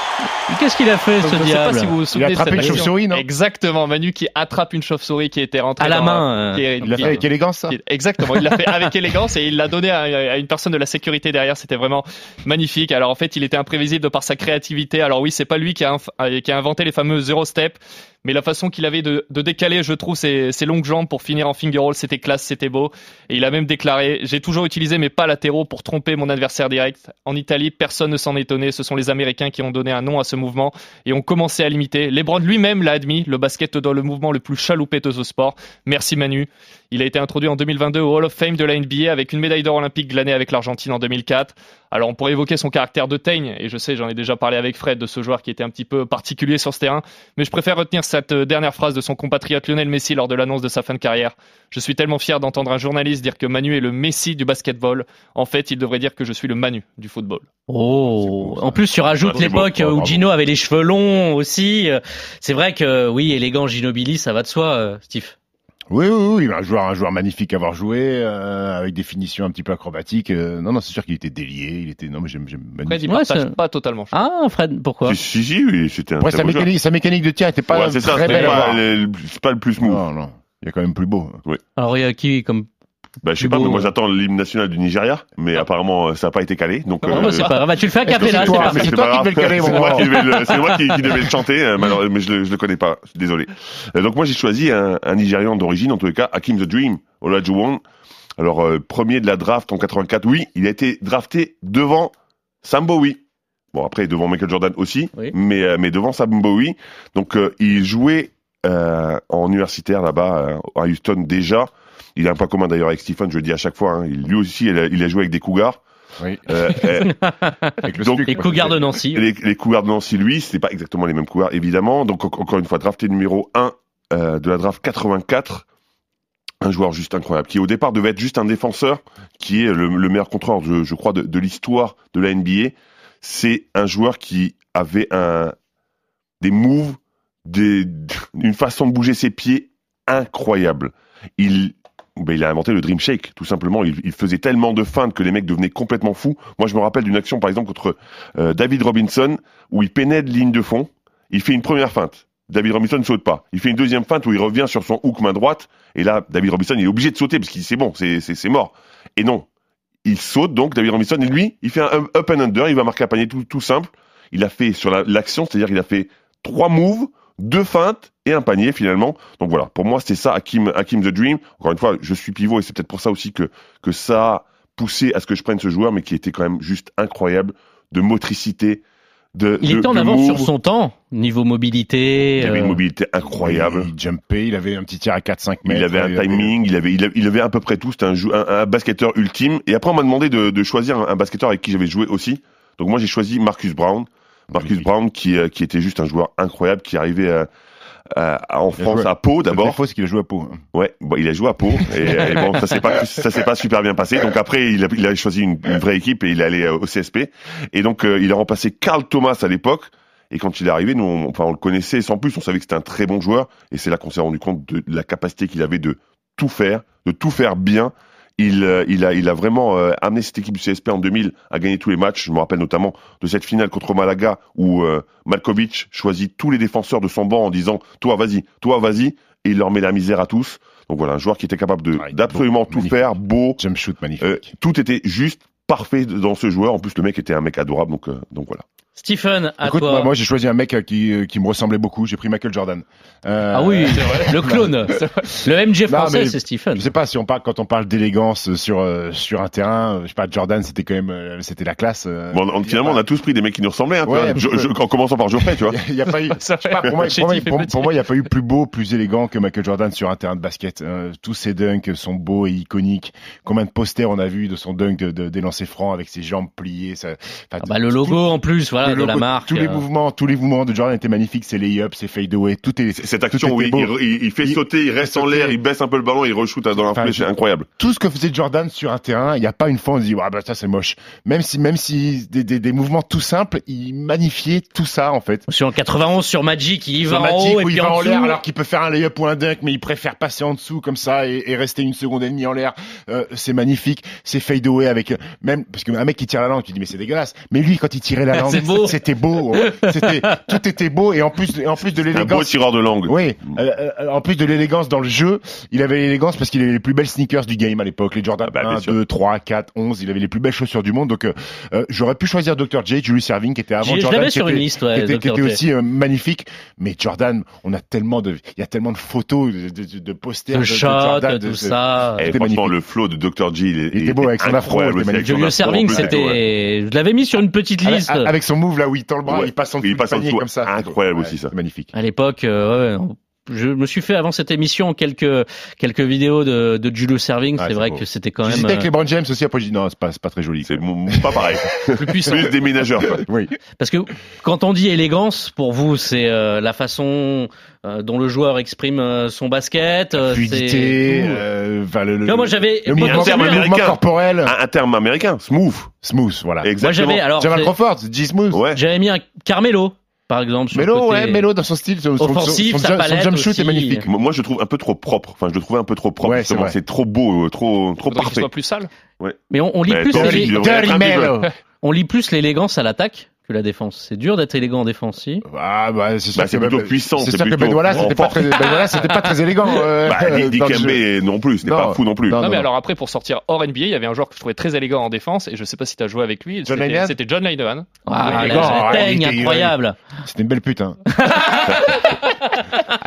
Qu'est-ce qu'il a fait, ce Je sais pas diable si vous vous souvenez de attrapé cette une chauve-souris, non Exactement, Manu qui attrape une chauve-souris qui était rentrée À la dans- main, qui est- Il l'a fait avec élégance, ça qui- Exactement, il l'a fait avec élégance et il l'a donné à, à une personne de la sécurité derrière. C'était vraiment magnifique. Alors en fait, il était imprévisible de par sa créativité. Alors oui, c'est pas lui qui a, inf- qui a inventé les fameux zero step, Mais la façon qu'il avait de, décaler, je trouve, ses, longues jambes pour finir en finger roll, c'était classe, c'était beau. Et il a même déclaré, j'ai toujours utilisé mes pas latéraux pour tromper mon adversaire direct. En Italie, personne ne s'en étonnait. Ce sont les Américains qui ont donné un nom à ce mouvement et ont commencé à l'imiter. Lebron lui-même l'a admis, le basket dans le mouvement le plus chaloupé de ce sport. Merci Manu. Il a été introduit en 2022 au Hall of Fame de la NBA avec une médaille d'or olympique glanée avec l'Argentine en 2004. Alors on pourrait évoquer son caractère de teigne, et je sais, j'en ai déjà parlé avec Fred de ce joueur qui était un petit peu particulier sur ce terrain, mais je préfère retenir cette euh, dernière phrase de son compatriote Lionel Messi lors de l'annonce de sa fin de carrière. Je suis tellement fier d'entendre un journaliste dire que Manu est le Messi du basketball. En fait, il devrait dire que je suis le Manu du football. Oh, en plus tu rajoutes l'époque où. Gino avait les cheveux longs aussi. Euh, C'est vrai que oui, élégant Ginobili, ça va de soi, euh, Steve. Oui, oui, oui, un joueur, un joueur magnifique à avoir joué, euh, avec des finitions un petit peu acrobatiques. euh, non, non, c'est sûr qu'il était délié, il était, non, mais j'aime, j'aime Fred, magnifique. il Ouais, partage c'est- pas totalement. je Ah, Fred, pourquoi? Si, si, si, oui, c'était un Après, très sa beau joueur. mécanique, sa mécanique de tir était pas Ouais, c'est ça, très c'est belle à pas, le- c'est pas le plus smooth. Non, non, il y a quand même plus beau. Alors il y a qui comme Bah, je sais pas, mais moi ouais. j'attends l'hymne national du Nigeria, mais apparemment euh, ça n'a pas été calé. Donc, bah, c'est pas grave. Bah, tu le fais à Capella, c'est c'est toi parti. C'est c'est toi pas qui devais le caler, C'est moi qui devais le, c'est moi qui, qui devais le chanter, euh, malheureusement, mais je le, je le connais pas. Désolé. Euh, donc moi j'ai choisi un, un Nigérian d'origine, en tous les cas, Hakim the Dream, Olajuwon. Alors euh, premier de la draft en 84, oui, il a été drafté devant Sam Bowie. Bon après devant Michael Jordan aussi, Oui. mais euh, mais devant Sam Bowie. Donc euh, il jouait euh, en universitaire là-bas euh, à Houston déjà. Il a un point commun d'ailleurs avec Stephen, je le dis à chaque fois. hein. Lui aussi, il a, il a joué avec des Cougars. Oui. Euh, Avec le Donc, SPUC, Les. Cougars de Nancy. les, les Cougars de Nancy, lui, c'est pas exactement les mêmes Cougars, évidemment. Donc, en- encore une fois, drafté numéro 1 euh, de la draft 84. Un joueur juste incroyable, qui au départ devait être juste un défenseur, qui est le, le meilleur contrôleur, je, je crois, de, de l'histoire de la NBA. C'est un joueur qui avait un, des moves, des, une façon de bouger ses pieds incroyable. Il, ben, il a inventé le Dream Shake, tout simplement. Il, faisait tellement de feintes que les mecs devenaient complètement fous. Moi, je me rappelle d'une action, par exemple, contre euh, David Robinson, où il pénètre ligne de fond. Il fait une première feinte. David Robinson ne saute pas. Il fait une deuxième feinte où il revient sur son hook main droite. Et là, David Robinson, il est obligé de sauter parce qu'il c'est bon, c'est, mort. Et non. Il saute donc, David Robinson, et lui, il fait un up and under, il va marquer un panier tout, simple. Il a fait sur la- l'action, c'est-à-dire il a fait trois moves, deux feintes et un panier finalement. Donc voilà, pour moi c'était ça, Hakim, Hakim the Dream. Encore une fois, je suis pivot et c'est peut-être pour ça aussi que, que ça a poussé à ce que je prenne ce joueur, mais qui était quand même juste incroyable de motricité, de Il de- était en avance sur son temps, niveau mobilité. Il avait une euh, mobilité incroyable. Il jumpait, il avait un petit tir à 4-5 mètres. Il avait un timing, il avait, il avait, il avait à peu près tout. C'était un, un, un basketteur ultime. Et après, on m'a demandé de, de choisir un, un basketteur avec qui j'avais joué aussi. Donc moi, j'ai choisi Marcus Brown. Marcus. Brown, qui, euh, qui était juste un joueur incroyable, qui arrivait à- à- en France à Pau d'abord. c'est qu'il a joué à Pau. hein. Ouais, bon, il a joué à Pau et, et bon, ça s'est pas ça s'est pas super bien passé. Donc après, il a, il a choisi une, une vraie équipe et il est allé euh, au CSP. Et donc euh, il a remplacé Carl Thomas à l'époque. Et quand il est arrivé, nous, on, enfin, on le connaissait sans plus. On savait que c'était un très bon joueur. Et c'est là qu'on s'est rendu compte de la capacité qu'il avait de tout faire, de tout faire bien. Il, euh, il a, il a vraiment euh, amené cette équipe du CSP en 2000 à gagner tous les matchs. Je me rappelle notamment de cette finale contre Malaga où euh, Malkovich choisit tous les défenseurs de son banc en disant toi vas-y, toi vas-y, et il leur met la misère à tous. Donc voilà, un joueur qui était capable de d'absolument tout magnifique. faire, beau. Jump shoot magnifique. Euh, tout était juste parfait dans ce joueur. En plus, le mec était un mec adorable. Donc, euh, donc voilà. Stephen, à Écoute, toi. moi, moi, j'ai choisi un mec euh, qui, euh, qui me ressemblait beaucoup. J'ai pris Michael Jordan. Euh, ah oui, le clone. Le MJ français, c'est Stephen. Je sais pas si on parle quand on parle d'élégance sur euh, sur un terrain. Je sais pas, Jordan, c'était quand même euh, c'était la classe. Bon, on- finalement, on a tous pris des mecs qui nous ressemblaient. Hein, tu Ouais, Je- je- en commençant par Geoffrey, tu vois. Il y a pas eu. Pas, pour moi, pour moi, et pour- petit. pour moi, il n'y a pas eu plus beau, plus élégant que Michael Jordan sur un terrain de basket. Euh, tous ses dunks sont beaux et iconiques. Combien de posters on a vu de son dunk de, de, des lancers francs avec ses jambes pliées. Ça, Ah bah, le logo en plus, voilà, le de la logo, marque. Tous les euh. mouvements, tous les mouvements de Jordan étaient magnifiques. Ses lay-ups, ses fade-away, tout est. Cette action où était il, il- il fait Il- sauter, il reste en l'air, il baisse un peu le ballon, il reshoot dans la c'est incroyable. tout ce que faisait Jordan sur un terrain, il n'y a pas une fois on se dit ah bah ça c'est moche. Même si même si des, des, des mouvements tout simples, il magnifiait tout ça en fait. Sur 91 sur Magic, il y va Sur en Magic, haut et où il puis va en en l'air alors qu'il peut faire un layup ou un dunk, mais il préfère passer en dessous comme ça et, et rester une seconde et demie en l'air. Euh, c'est magnifique. C'est fade away avec euh, même parce qu'un mec qui tire la langue, tu dis mais c'est dégueulasse. Mais lui quand il tirait la langue, C'est beau. Beau. C'était beau. C'était tout était beau et en plus et en plus de Un beau l'élégance. tireur de langue. Oui, euh, euh, en plus de l'élégance dans le jeu, il avait l'élégance parce qu'il avait les plus belles sneakers du game à l'époque, les Jordan bah, bien 1, sûr. 2, 3, 4, 11, il avait les plus belles chaussures du monde. Donc euh, euh, j'aurais pu choisir Dr. J, Julius Erving qui était avant Jordan, qui sur était, une liste, ouais, qui était, qui était aussi euh, magnifique. Mais Jordan, on a tellement de, il y a tellement de photos, de, de, de posters De de, shot, Jordan, tout de- ça. Et C'était franchement, magnifique. le flow de Dr. J, il, était beau avec son afro, incroyable il était aussi, avec son Julius afro, en Erving, plus, et tout, ouais. c'était, je l'avais mis sur une petite liste. avec son move là où il tend le bras, Ouais. il passe en dessous Il du passe en panier dessous. comme ça. Incroyable Ouais, aussi, ça. c'est Magnifique. À l'époque, euh, ouais, je me suis fait avant cette émission quelques quelques vidéos de, de Julius Serving. Ah, c'est vrai beau. que c'était quand même J'hésitais avec euh, les Brown James aussi, après j'ai dit non, c'est pas, c'est pas très joli. C'est pas pareil. plus puissant. Plus des ménageurs, quoi. Oui. Parce que quand on dit élégance, pour vous, c'est euh, la façon euh, dont le joueur exprime euh, son basket. euh, Fluidité, euh, enfin, le, le, Là, moi, j'avais- le mouvement, un terme américain. corporel. Un, un terme américain, smooth. Smooth, voilà. Moi, Exactement. j'avais alors Jamal Crawford, G Smooth. Ouais. j'avais mis un Carmelo, par exemple. Sur côté- ouais, Mélo dans son style, son, son- Offensif, son, sa son, son palette jump shoot aussi. est magnifique. Moi, je le trouve un peu trop propre. Enfin, je le trouvais un peu trop propre. Ouais, c'est trop beau, euh, trop, trop Faudrait parfait. soit plus sale. Mais on, on lit Mais plus Dirty Melo. on lit plus l'élégance à l'attaque que la défense. C'est dur d'être élégant en défense, si. Ah, bah, c'est sûr Bah, que plutôt puissant, C'est sûr que Ben c'était pas très, Ben c'était pas très élégant, euh, Bah, jeu. Dikembe non plus, c'était Non. pas fou non plus. Non, Non, mais non. alors après, pour sortir hors NBA, il y avait un joueur que je trouvais très élégant en défense, et je sais pas si tu as joué avec lui. John c'était- John Linehan. Ah, élégant, ouais, teigne, il était- incroyable. C'était une belle pute, hein.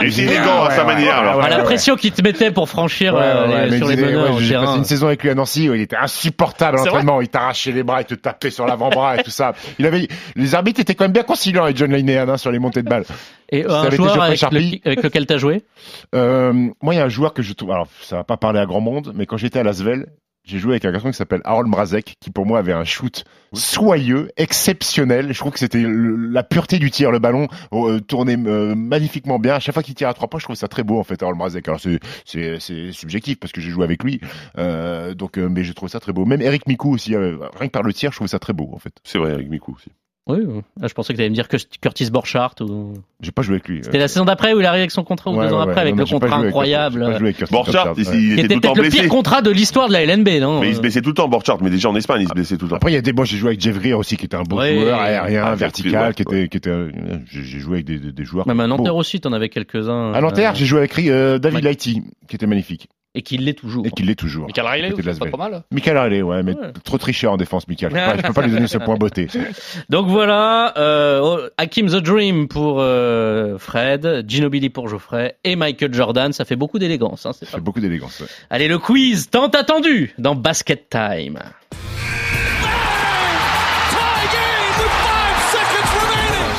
Il était élégant à sa manière, alors. ouais, Ah, la pression qu'il te mettait pour franchir euh, sur les au J'ai passé une saison avec lui à Nancy, où il était insupportable à l'entraînement. Il t'arrachait les bras, il te tapait sur l'avant-bras et tout ça. Il avait, les arbitres étaient quand même bien conciliants avec John Linehan, hein, sur les montées de balles. Et Ça un joueur avec, le- avec lequel t'as joué Euh, moi, il y a un joueur que je trouve, alors, ça va pas parler à grand monde, mais quand j'étais à Lasvel, j'ai joué avec un garçon qui s'appelle Harold Mrazek, qui pour moi avait un shoot soyeux, exceptionnel. Je trouve que c'était la pureté du tir, le ballon euh, tournait euh, magnifiquement bien. À chaque fois qu'il tire à trois points, je trouve ça très beau en fait, Harold Mrazek. Alors c'est subjectif parce que j'ai joué avec lui, euh, donc euh, mais j'ai trouvé ça très beau. Même Eric Mikou aussi, euh, rien que par le tir, je trouvais ça très beau en fait. C'est vrai, avec Miku aussi. Oui. Ah, je pensais que t'allais me dire que Curtis Borchardt. Ou... J'ai pas joué avec lui. C'était la saison d'après où il arrive avec son contrat ou Ouais, deux ans après ouais. avec Non, le contrat avec- incroyable. j'ai pas joué avec Curtis Borchardt, Borchardt, il, était était tout le temps peut-être le blessé. pire contrat de l'histoire de la LNB, non Mais il se blessait tout le temps, Borchardt. Mais déjà en Espagne, il se blessait tout le temps. Après, il y a des, moi, j'ai joué avec Jeff Greer aussi, qui était un beau Ouais. joueur, aérien, Ah, vertical, ouais, qui était, qui était, euh, j'ai joué avec des, des, des joueurs. Même à. Nanterre aussi, t'en avais quelques-uns. À Nanterre, euh, j'ai joué avec euh, David. Lighty, qui était magnifique. Et qui l'est toujours. Et qui l'est toujours. Michael Riley, pas trop mal. Michael Riley, ouais, mais Ouais. trop triché en défense, Michael. Je peux pas, je peux pas lui donner ce point beauté. Donc voilà, euh, Hakim the Dream pour euh, Fred, Ginobili pour Geoffrey et Michael Jordan. Ça fait beaucoup d'élégance. Hein, Ça pas- fait beaucoup d'élégance. ouais. Allez, le quiz tant attendu dans Basket Time.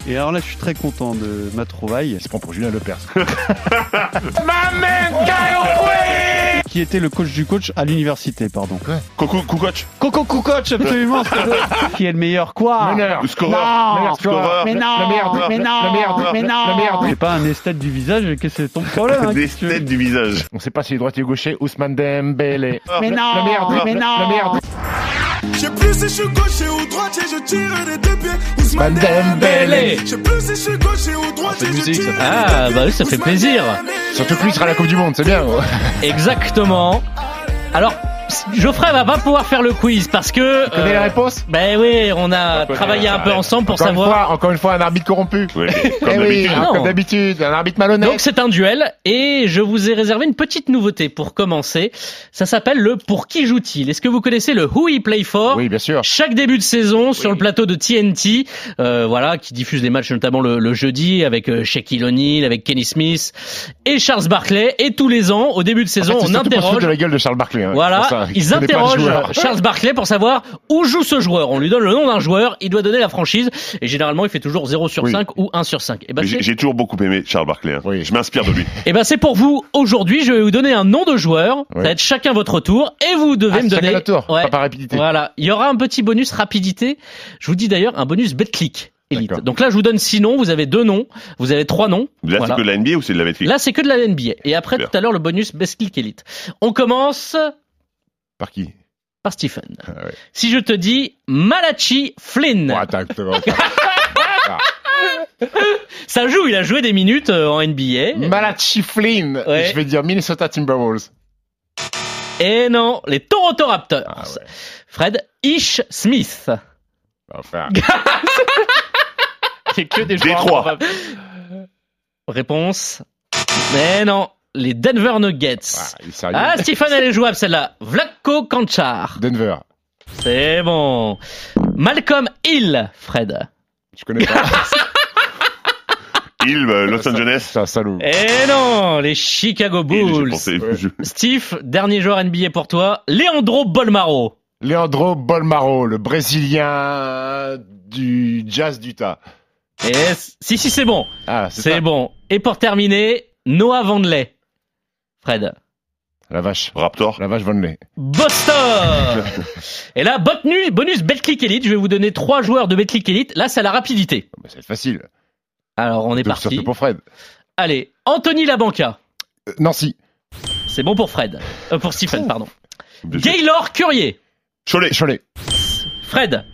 Et alors là, je suis très content de ma trouvaille. Il se prend pour Julien Lepers. Qui était le coach du coach à l'université, pardon. Coucou, Kukoc. Coco Kukoc, absolument. qui est le meilleur quoi Meneur. Le scoreur. Scoreur. Mais non. Le merde. Mais non. Mais non. C'est pas un esthète du visage, qu'est-ce que c'est ton problème hein, veux têtes du visage. On sait pas s'il est droitier ou gaucher, Ousmane Dembélé. Mais non. Le merde. Mais non. Le merde. Je sais plus si je suis gaucher ou droitier, je tire des deux pieds. Ousmane Dembélé. Je sais plus si je suis gaucher ou droitier, je musique, tire Ah, bah oui, ça fait plaisir. Surtout que lui sera à la Coupe du Monde, c'est bien. Exactement. Alors, Geoffrey va pas pouvoir faire le quiz parce que. Tu connais euh, les réponses Ben oui, on a travaillé un peu ensemble pour encore savoir. Une fois, encore une fois, un arbitre corrompu. Oui, Eh comme oui, d'habitude. Non. comme d'habitude, un arbitre malhonnête. Donc c'est un duel et je vous ai réservé une petite nouveauté pour commencer. Ça s'appelle le Pour qui joue-t-il? Est-ce que vous connaissez le Who He Play For? Oui, bien sûr. Chaque début de saison sur le plateau de TNT, euh, voilà, qui diffuse des matchs notamment le, le jeudi avec euh, Shaquille O'Neal, avec Kenny Smith et Charles Barkley. Et tous les ans, au début de En saison, fait, c'est on interroge. de la gueule de Charles Barkley. hein. Voilà, Ils pas interrogent. Charles Barkley pour savoir où joue ce joueur. On lui donne le nom d'un joueur, il doit donner la franchise et généralement il fait toujours 0 sur Oui. 5 ou 1 sur 5. Et ben J'ai toujours beaucoup aimé Charles Barkley. hein. Oui. Je m'inspire de lui. Eh ben c'est pour vous aujourd'hui. Je vais vous donner un nom de joueur. Ça va être chacun votre tour et vous devez Ah, me donner. chacun tour, Ouais. pas par rapidité. Voilà. Il y aura un petit bonus rapidité. Je vous dis d'ailleurs un bonus BetClick Elite. Donc là je vous donne six noms. Vous avez deux noms. Vous avez trois noms. Là, Voilà. c'est que de la NBA ou c'est de la Betclic? Là c'est que de la NBA. Et après Super. tout à l'heure le bonus BetClick Elite. On commence Par qui? Par Stephen. Ah ouais. Si je te dis Malachi Flynn, attends. ça joue. Il a joué des minutes euh, en NBA. Malachi Flynn. Ouais. Je vais dire Minnesota Timberwolves. Et non, les Toronto Raptors. Ah ouais. Fred Ish Smith. Enfin. Il y a que des joueurs Détroit. improbables. Réponse. Mais non, les Denver Nuggets. Ah. Ah, Stephen, elle est jouable celle-là. Vlatko Kanchar. Denver. C'est bon. Malcolm Hill, Fred. Je connais pas. Il, euh, Los Angeles. C'est un salaud. Eh non, les Chicago Bulls. pensé- je- Steve, dernier joueur NBA pour toi. Leandro Bolmaro. Leandro Bolmaro, le Brésilien du Jazz d'Utah. Et si, si, c'est bon. Ah, c'est C'est ça. bon. Et pour terminer, Noah Vandley. Fred. La vache. Raptor. La vache Vonley. Boston Et là, bonus, bonus Betclic Elite. Je vais vous donner trois joueurs de Betclic Elite. Là, c'est à la rapidité. Bah, c'est facile. Alors, on est Surtout parti. pour Fred. Allez, Anthony Labanca. Euh, Nancy. C'est bon pour Fred. Euh, pour Stephen, pardon. Gaylor Curier. Cholet. Cholet. Fred.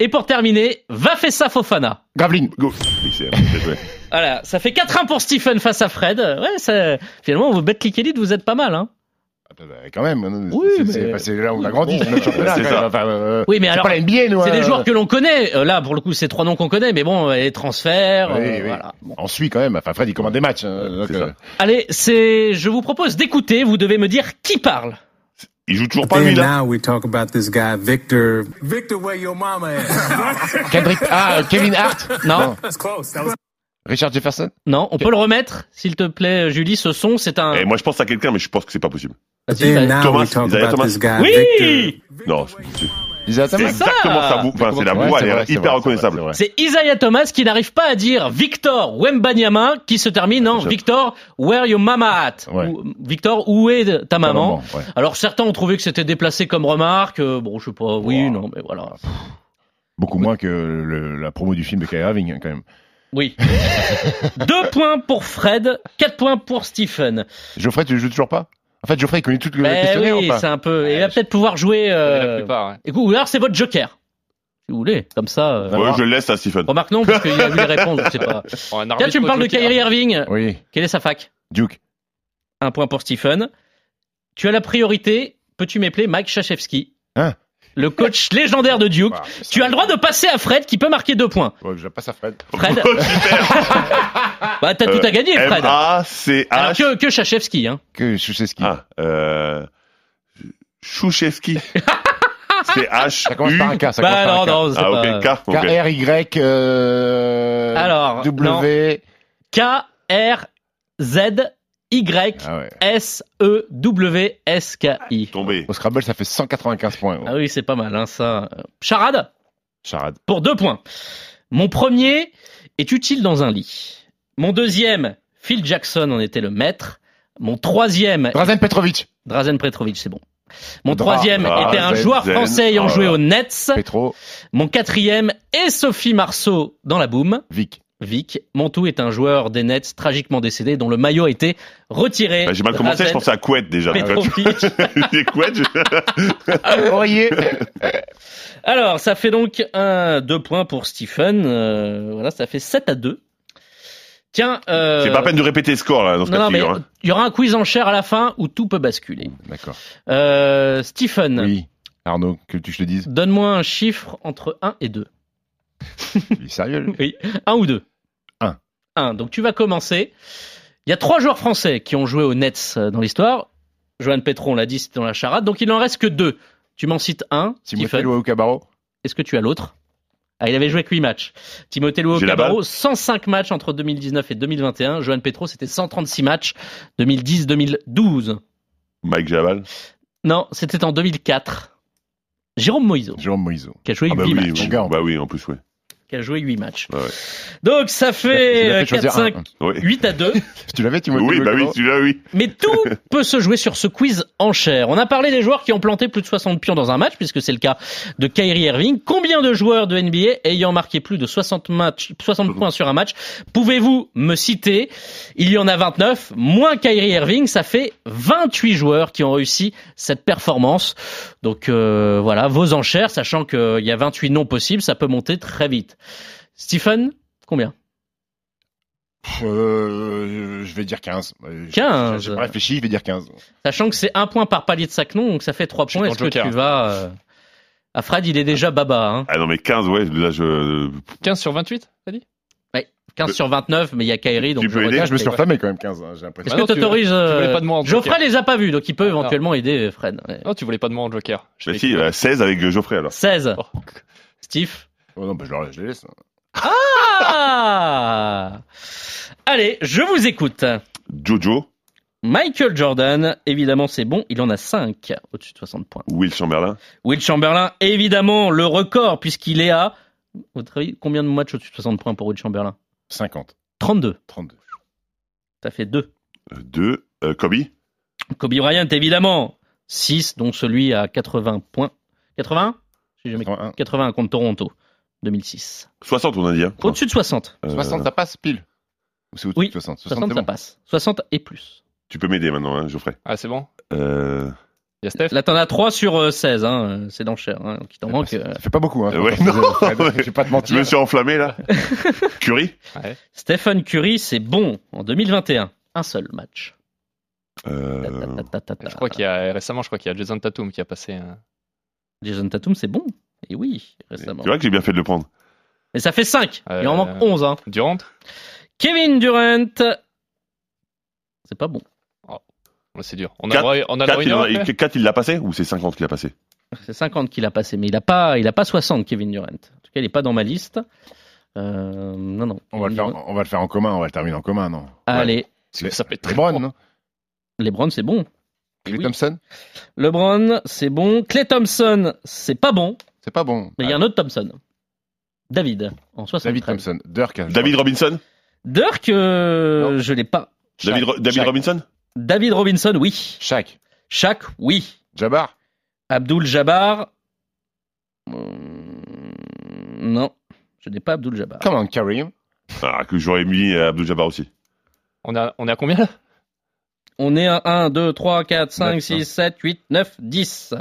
Et pour terminer, Vafessa Fofana. Graveline. Go. Oui, c'est- c'est vrai. Voilà, ça fait 4-1 pour Stephen face à Fred. Ouais, ça... finalement, vous Betclic Elite, vous êtes pas mal, hein. Ah, bah, quand même. hein, Oui, c'est, mais- bah, là où on a grandi. championnat, c'est ça. Enfin, euh, Oui, mais alors, pas la NBA, nous. C'est hein. des joueurs que l'on connaît. Euh, là, pour le coup, c'est trois noms qu'on connaît, mais bon, euh, les transferts, Oui, euh, oui. voilà. Bon. On suit quand même. Enfin, Fred, il commande des matchs. hein, donc, ça. euh, Allez, c'est, je vous propose d'écouter. Vous devez me dire qui parle. Il joue toujours pas lui là. now we talk about this guy, Victor. Victor, where your mama at? Kendrick. Ah, Kevin Hart? Non, That's close. That was Richard Jefferson? non, on peut le remettre, s'il te plaît, Julie. Ce son, c'est un. Et moi je pense à quelqu'un, mais je pense que c'est pas possible. Thomas, Thomas. this guy, Oui. Victor. Non, c'est C'est exactement sa. Enfin, c'est la c'est elle vrai, est hyper vrai, reconnaissable. c'est Isaiah Thomas qui n'arrive pas à dire Victor Wembanyama qui se termine en Victor Where your mama at? Ouais. Ou, Victor où est ta Ta maman, maman, ouais. Alors certains ont trouvé que c'était déplacé comme remarque. euh, bon, je sais pas. Oui, Wow. non, mais voilà. Beaucoup moins que le- la promo du film de Kyrie Irving, hein, quand même. Oui. Deux points pour Fred, quatre points pour Stephen. Geoffrey, tu joues toujours pas? En fait, Geoffrey, il connaît tout le Mais questionnaire oui, ou c'est un peu. il va peut-être pouvoir jouer. La Euh... plupart, ouais. Écoute, ou alors c'est votre Joker, si vous voulez. Comme ça. euh, Ouais, je le laisse à Stephen. Remarque non, parce qu'il a vu les réponses. Je sais pas. Tiens, tu me parles de. Kyrie Irving. Oui, Quelle est sa fac? Duke. Un point pour Stephen. Tu as la priorité. Peux-tu m'appeler Mike Krzyzewski? Hein? Le coach légendaire de Duke. Wow, Tu as le droit de passer à Fred qui peut marquer deux points. Ouais, je passe à Fred. Fred, Oh, super. bah t'as tout à gagner, Fred. Alors M-A-C-H. que, que Krzyzewski, hein. Que Choucheski. Ah, euh. Chouchevski. C'est H. Ça commence par un K. Ça Bah commence non, par un non, c'est Ah, pas. K. ok. K. K-R-Y. Euh... Alors, W. K-R-Z-Y-S-E-W-S-K-I. Tombé. Au Scrabble, ça fait 195 points. Ah oui, c'est pas mal, hein, ça. Charade Charade. pour deux points. Mon premier est utile dans un lit. Mon deuxième, Phil Jackson en était le maître. Mon troisième, Drazen Petrovic. Drazen Petrovic, c'est bon. Mon Dra- troisième était un joueur français ayant oh joué là. aux Nets. Petro. Mon quatrième est Sophie Marceau dans la boum. Vic. Vic. Mon tout est un joueur des Nets tragiquement décédé dont le maillot a été retiré. Bah, J'ai mal commencé, je Drazen pensais à Couette déjà. Je- Aurier. Alors, ça fait donc un, deux points pour Stephen. Euh, voilà, ça fait 7 à 2. Tiens, euh, C'est pas peine de répéter le score là dans ce non, cas non, de mais figure. hein. il y aura un quiz en chair à la fin où tout peut basculer. D'accord. Euh, Stephen, Oui. Arnaud, que tu je te dise. donne-moi un chiffre entre 1 et 2. Il est sérieux, lui Oui, 1 ou 2 Un. 1. Donc tu vas commencer. Il y a trois joueurs français qui ont joué aux Nets euh, dans l'histoire. Johan Petro, on l'a dit, c'était dans la charade. Donc il n'en reste que deux. Tu m'en cites un, Timothée. Loaou Cabarro. Est-ce que tu as l'autre? Ah, il avait joué que 8 matchs. Timothée la Cabarro, 105 matchs entre 2019 et 2021. Johan Petro, c'était 136 matchs 2010-2012. Mike Javal. Non, c'était en 2004. Jérôme Moïse, Jérôme Moïseau. qui a joué Ah bah 8 oui, matchs. oui. Bah oui, en plus, ouais. Qui a joué 8 matchs. Ouais. Donc ça fait fait euh, choisir 4, 5, un. Ouais. 8 à 2. Tu l'avais, Timothée Oui, bah oui, Cabarro celui-là, oui. Mais tout peut se jouer sur ce quiz en chair. On a parlé des joueurs qui ont planté plus de 60 pions dans un match, puisque c'est le cas de Kyrie Irving. Combien de joueurs de NBA ayant marqué plus de 60, matchs, 60 points sur un match pouvez-vous me citer? Il y en a 29, moins Kyrie Irving, ça fait 28 joueurs qui ont réussi cette performance. Donc euh, voilà, vos enchères, sachant qu'il y a 28 noms possibles, ça peut monter très vite. Stephen, combien? Euh, je vais dire 15. Euh, j'ai- 15. J'ai pas réfléchi, je vais dire 15. Sachant que c'est un point par palier de nom, donc ça fait 3 J'ai points. Est-ce que joker. tu vas... euh, À Fred, il est déjà baba. Hein. Ah non, mais 15, ouais, là, je. 15 sur 28, t'as dit? 15 sur 29, mais il y a Kyrie, donc Tu peux je aider regarde, Je me suis mais- entamé quand même 15, hein, j'ai l'impression. Est-ce Ah non, que tu- t'autorises euh, Geoffrey les a pas vus, donc il peut Ah, éventuellement aider Fred. Ouais. Non, tu voulais pas de moi en Joker. Je Bah si, fait. euh, 16 avec Geoffrey alors. 16. Oh. Steve? Oh non, bah, je, leur- je les laisse. Ah Allez, je vous écoute. Jojo, Michael Jordan, évidemment c'est bon, il en a 5 au-dessus de 60 points. Will Chamberlain, Will Chamberlain, évidemment le record puisqu'il est à... Votre avis, combien de matchs au-dessus de 60 points pour Will Chamberlain? 50, 32. 32. Ça fait 2. 2, euh, Kobe, Kobe Bryant, évidemment. 6, dont celui à 80 points. 80 J'ai jamais... 81. 81 contre Toronto, 2006. 60 on a dit. Hein. Au-dessus de 60. Euh, 60, ça passe pile Ou c'est au-dessus Oui, de 60 60, 60, c'est ça bon. passe. 60 et plus. Tu peux m'aider maintenant, hein, Geoffrey. Ah, c'est bon? Euh... Il y a Steph? Là, t'en as 3 sur euh, 16, hein. euh, c'est d'enchère. Hein. Donc, il t'en manque. euh, Ça fait pas beaucoup, hein. Ouais, non, ouais. Je vais pas te Je mentir. me suis enflammé là. Curry, Stephen Curry, c'est bon en 2021. Un seul match. euh... Ta, ta, ta, ta, Je crois qu'il y a récemment, je crois qu'il y a Jason Tatum qui a passé. un- Jason Tatum, c'est bon. Et oui, récemment. tu vois que j'ai bien fait de le prendre. Mais ça fait 5. Il en Euh, manque 11. Hein. Durant Kevin Durant. C'est pas bon. Ouais, C'est dur. On a on a droit à 4, une il, heure en- après 4, il l'a passé ou c'est 50 qu'il a passé? C'est 50 qu'il a passé, mais il a pas, il a pas 60, Kevin Durant. En tout cas, il est pas dans ma liste. Euh, non, non. On va, le faire, on va le faire en commun, on va le terminer en commun, non? Allez, Parce que ça peut être très LeBron, bon. non? LeBron, c'est bon. Clay Oui. Thompson? LeBron, c'est bon. Clay Thompson, c'est pas bon. C'est pas bon. Mais il y a un autre Thompson. David, en 73. David Thompson. Dirk. David. Robinson Dirk, euh, je l'ai pas. David, Ro- David Shaq. Robinson David Robinson, oui. Shaq. Shaq, oui. Jabbar. Abdul Jabbar. hum, non, je n'ai pas Abdul Jabbar. Come on, Kareem. Ah, que j'aurais mis euh, Abdul Jabbar aussi. On a, on est à combien là? On est à 1, 2, 3, 4, 5, Neuf, 6, 7, 8, 9, 10.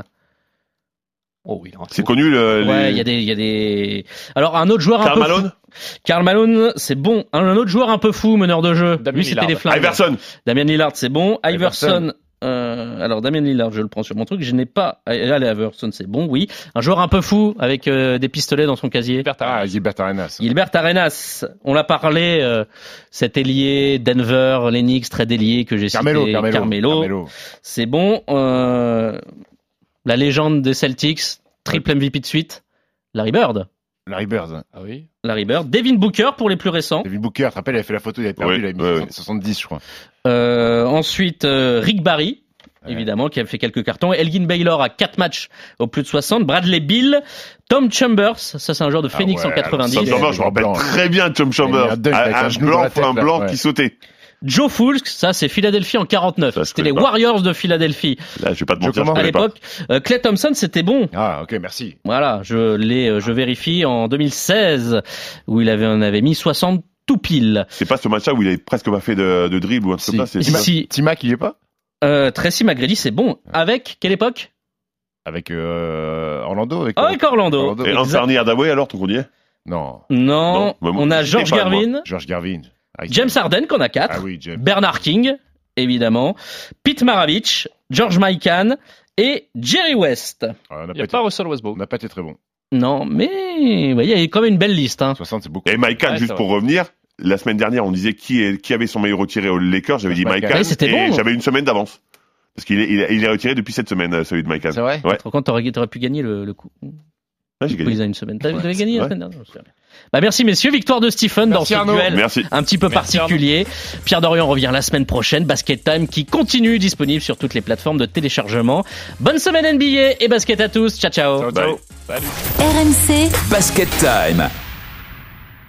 Oh oui, C'est connu le. Ouais, les- il y, a des- il y a des. Alors, un autre joueur un peu. Malone fou. Karl Malone, c'est bon. Un, un autre joueur un peu fou, meneur de jeu. Damien Lui, c'était flammes. Iverson Damien Lillard, c'est bon. Iverson. Iverson. euh, alors, Damien Lillard, je le prends sur mon truc. Je n'ai pas. Allez, Iverson, c'est bon, oui. Un joueur un peu fou avec euh, des pistolets dans son casier. Ah, Gilbert Arenas. Gilbert Arenas, on l'a parlé, euh, cet ailier Denver, l'Enix, très délié que j'ai Carmelo, cité. Carmelo. Carmelo. C'est bon. La légende des Celtics, triple MVP de suite. Larry Bird. Larry Bird. Ah oui. Larry Bird. Devin Booker pour les plus récents. David Booker, tu te rappelles, il avait fait la photo, il avait perdu, Oui, il avait mis oui, 60 oui. 70, je crois. Euh, ensuite, euh, Rick Barry. Ouais. Évidemment, qui a fait quelques cartons. Elgin Baylor à 4 matchs au plus de 60. Bradley Bill. Tom Chambers. Ça, c'est un joueur de Ah Phoenix ouais, en 90. Tom Chambers, je me rappelle très bien de Tom Chambers. un un Un, blanc, tête, un là, blanc ouais. qui sautait. Joe Fulks, ça c'est Philadelphie en 49. Ça, je C'était les pas. Warriors de Philadelphie. Là, je vais pas te mentir, je. À l'époque, euh, Clay Thompson c'était bon. Ah, ok, merci. Voilà, je l'ai, euh, je vérifie en 2016 où il avait, on avait mis 60 tout pile. C'est pas ce match-là où il avait presque pas fait de, de dribble ou un truc comme ça. c'est- Si. Timac, il y est pas? Euh, Tracy McGrady c'est bon. Avec quelle époque? Avec euh, Orlando avec, Avec Orlando. Orlando. Et. Anthony Hardaway, alors, ton qu'on y est Non, Non, Non, on a George. Garvin, George Garvin. Ah, James Harden qu'on a 4, Ah oui, James. Bernard King évidemment, Pete Maravich, George Mikan et Jerry West. Ah, on n'a Il pas, n'y a été- pas Russell on Westbrook. n'a pas été très bon. Non, mais il y a quand même une belle liste. Hein. 60, c'est beaucoup. Et Mike Kahn, Ouais, juste pour revenir, la semaine dernière, on disait qui, est, qui avait son maillot retiré aux Lakers. J'avais dit Mike Mike Kahn. Kahn. Ouais, c'était et bon. j'avais une semaine d'avance. Parce qu'il est, il est, il est retiré depuis cette semaine, euh, celui de Mike Kahn. C'est vrai Ouais, contre, t'aurais, t'aurais pu gagner le, le coup. Ouais, j'ai Oui, gagné. il y a une semaine. T'avais, Ouais, t'avais gagné la semaine dernière. Bah, merci messieurs, victoire de Stephen Merci, dans ce Arnaud. duel Merci. un petit peu Merci, particulier. Pierre Dorian revient la semaine prochaine. Basket Time qui continue disponible sur toutes les plateformes de téléchargement. Bonne semaine NBA et basket à tous. Ciao ciao. Ciao, ciao. Bye. RMC Basket Time.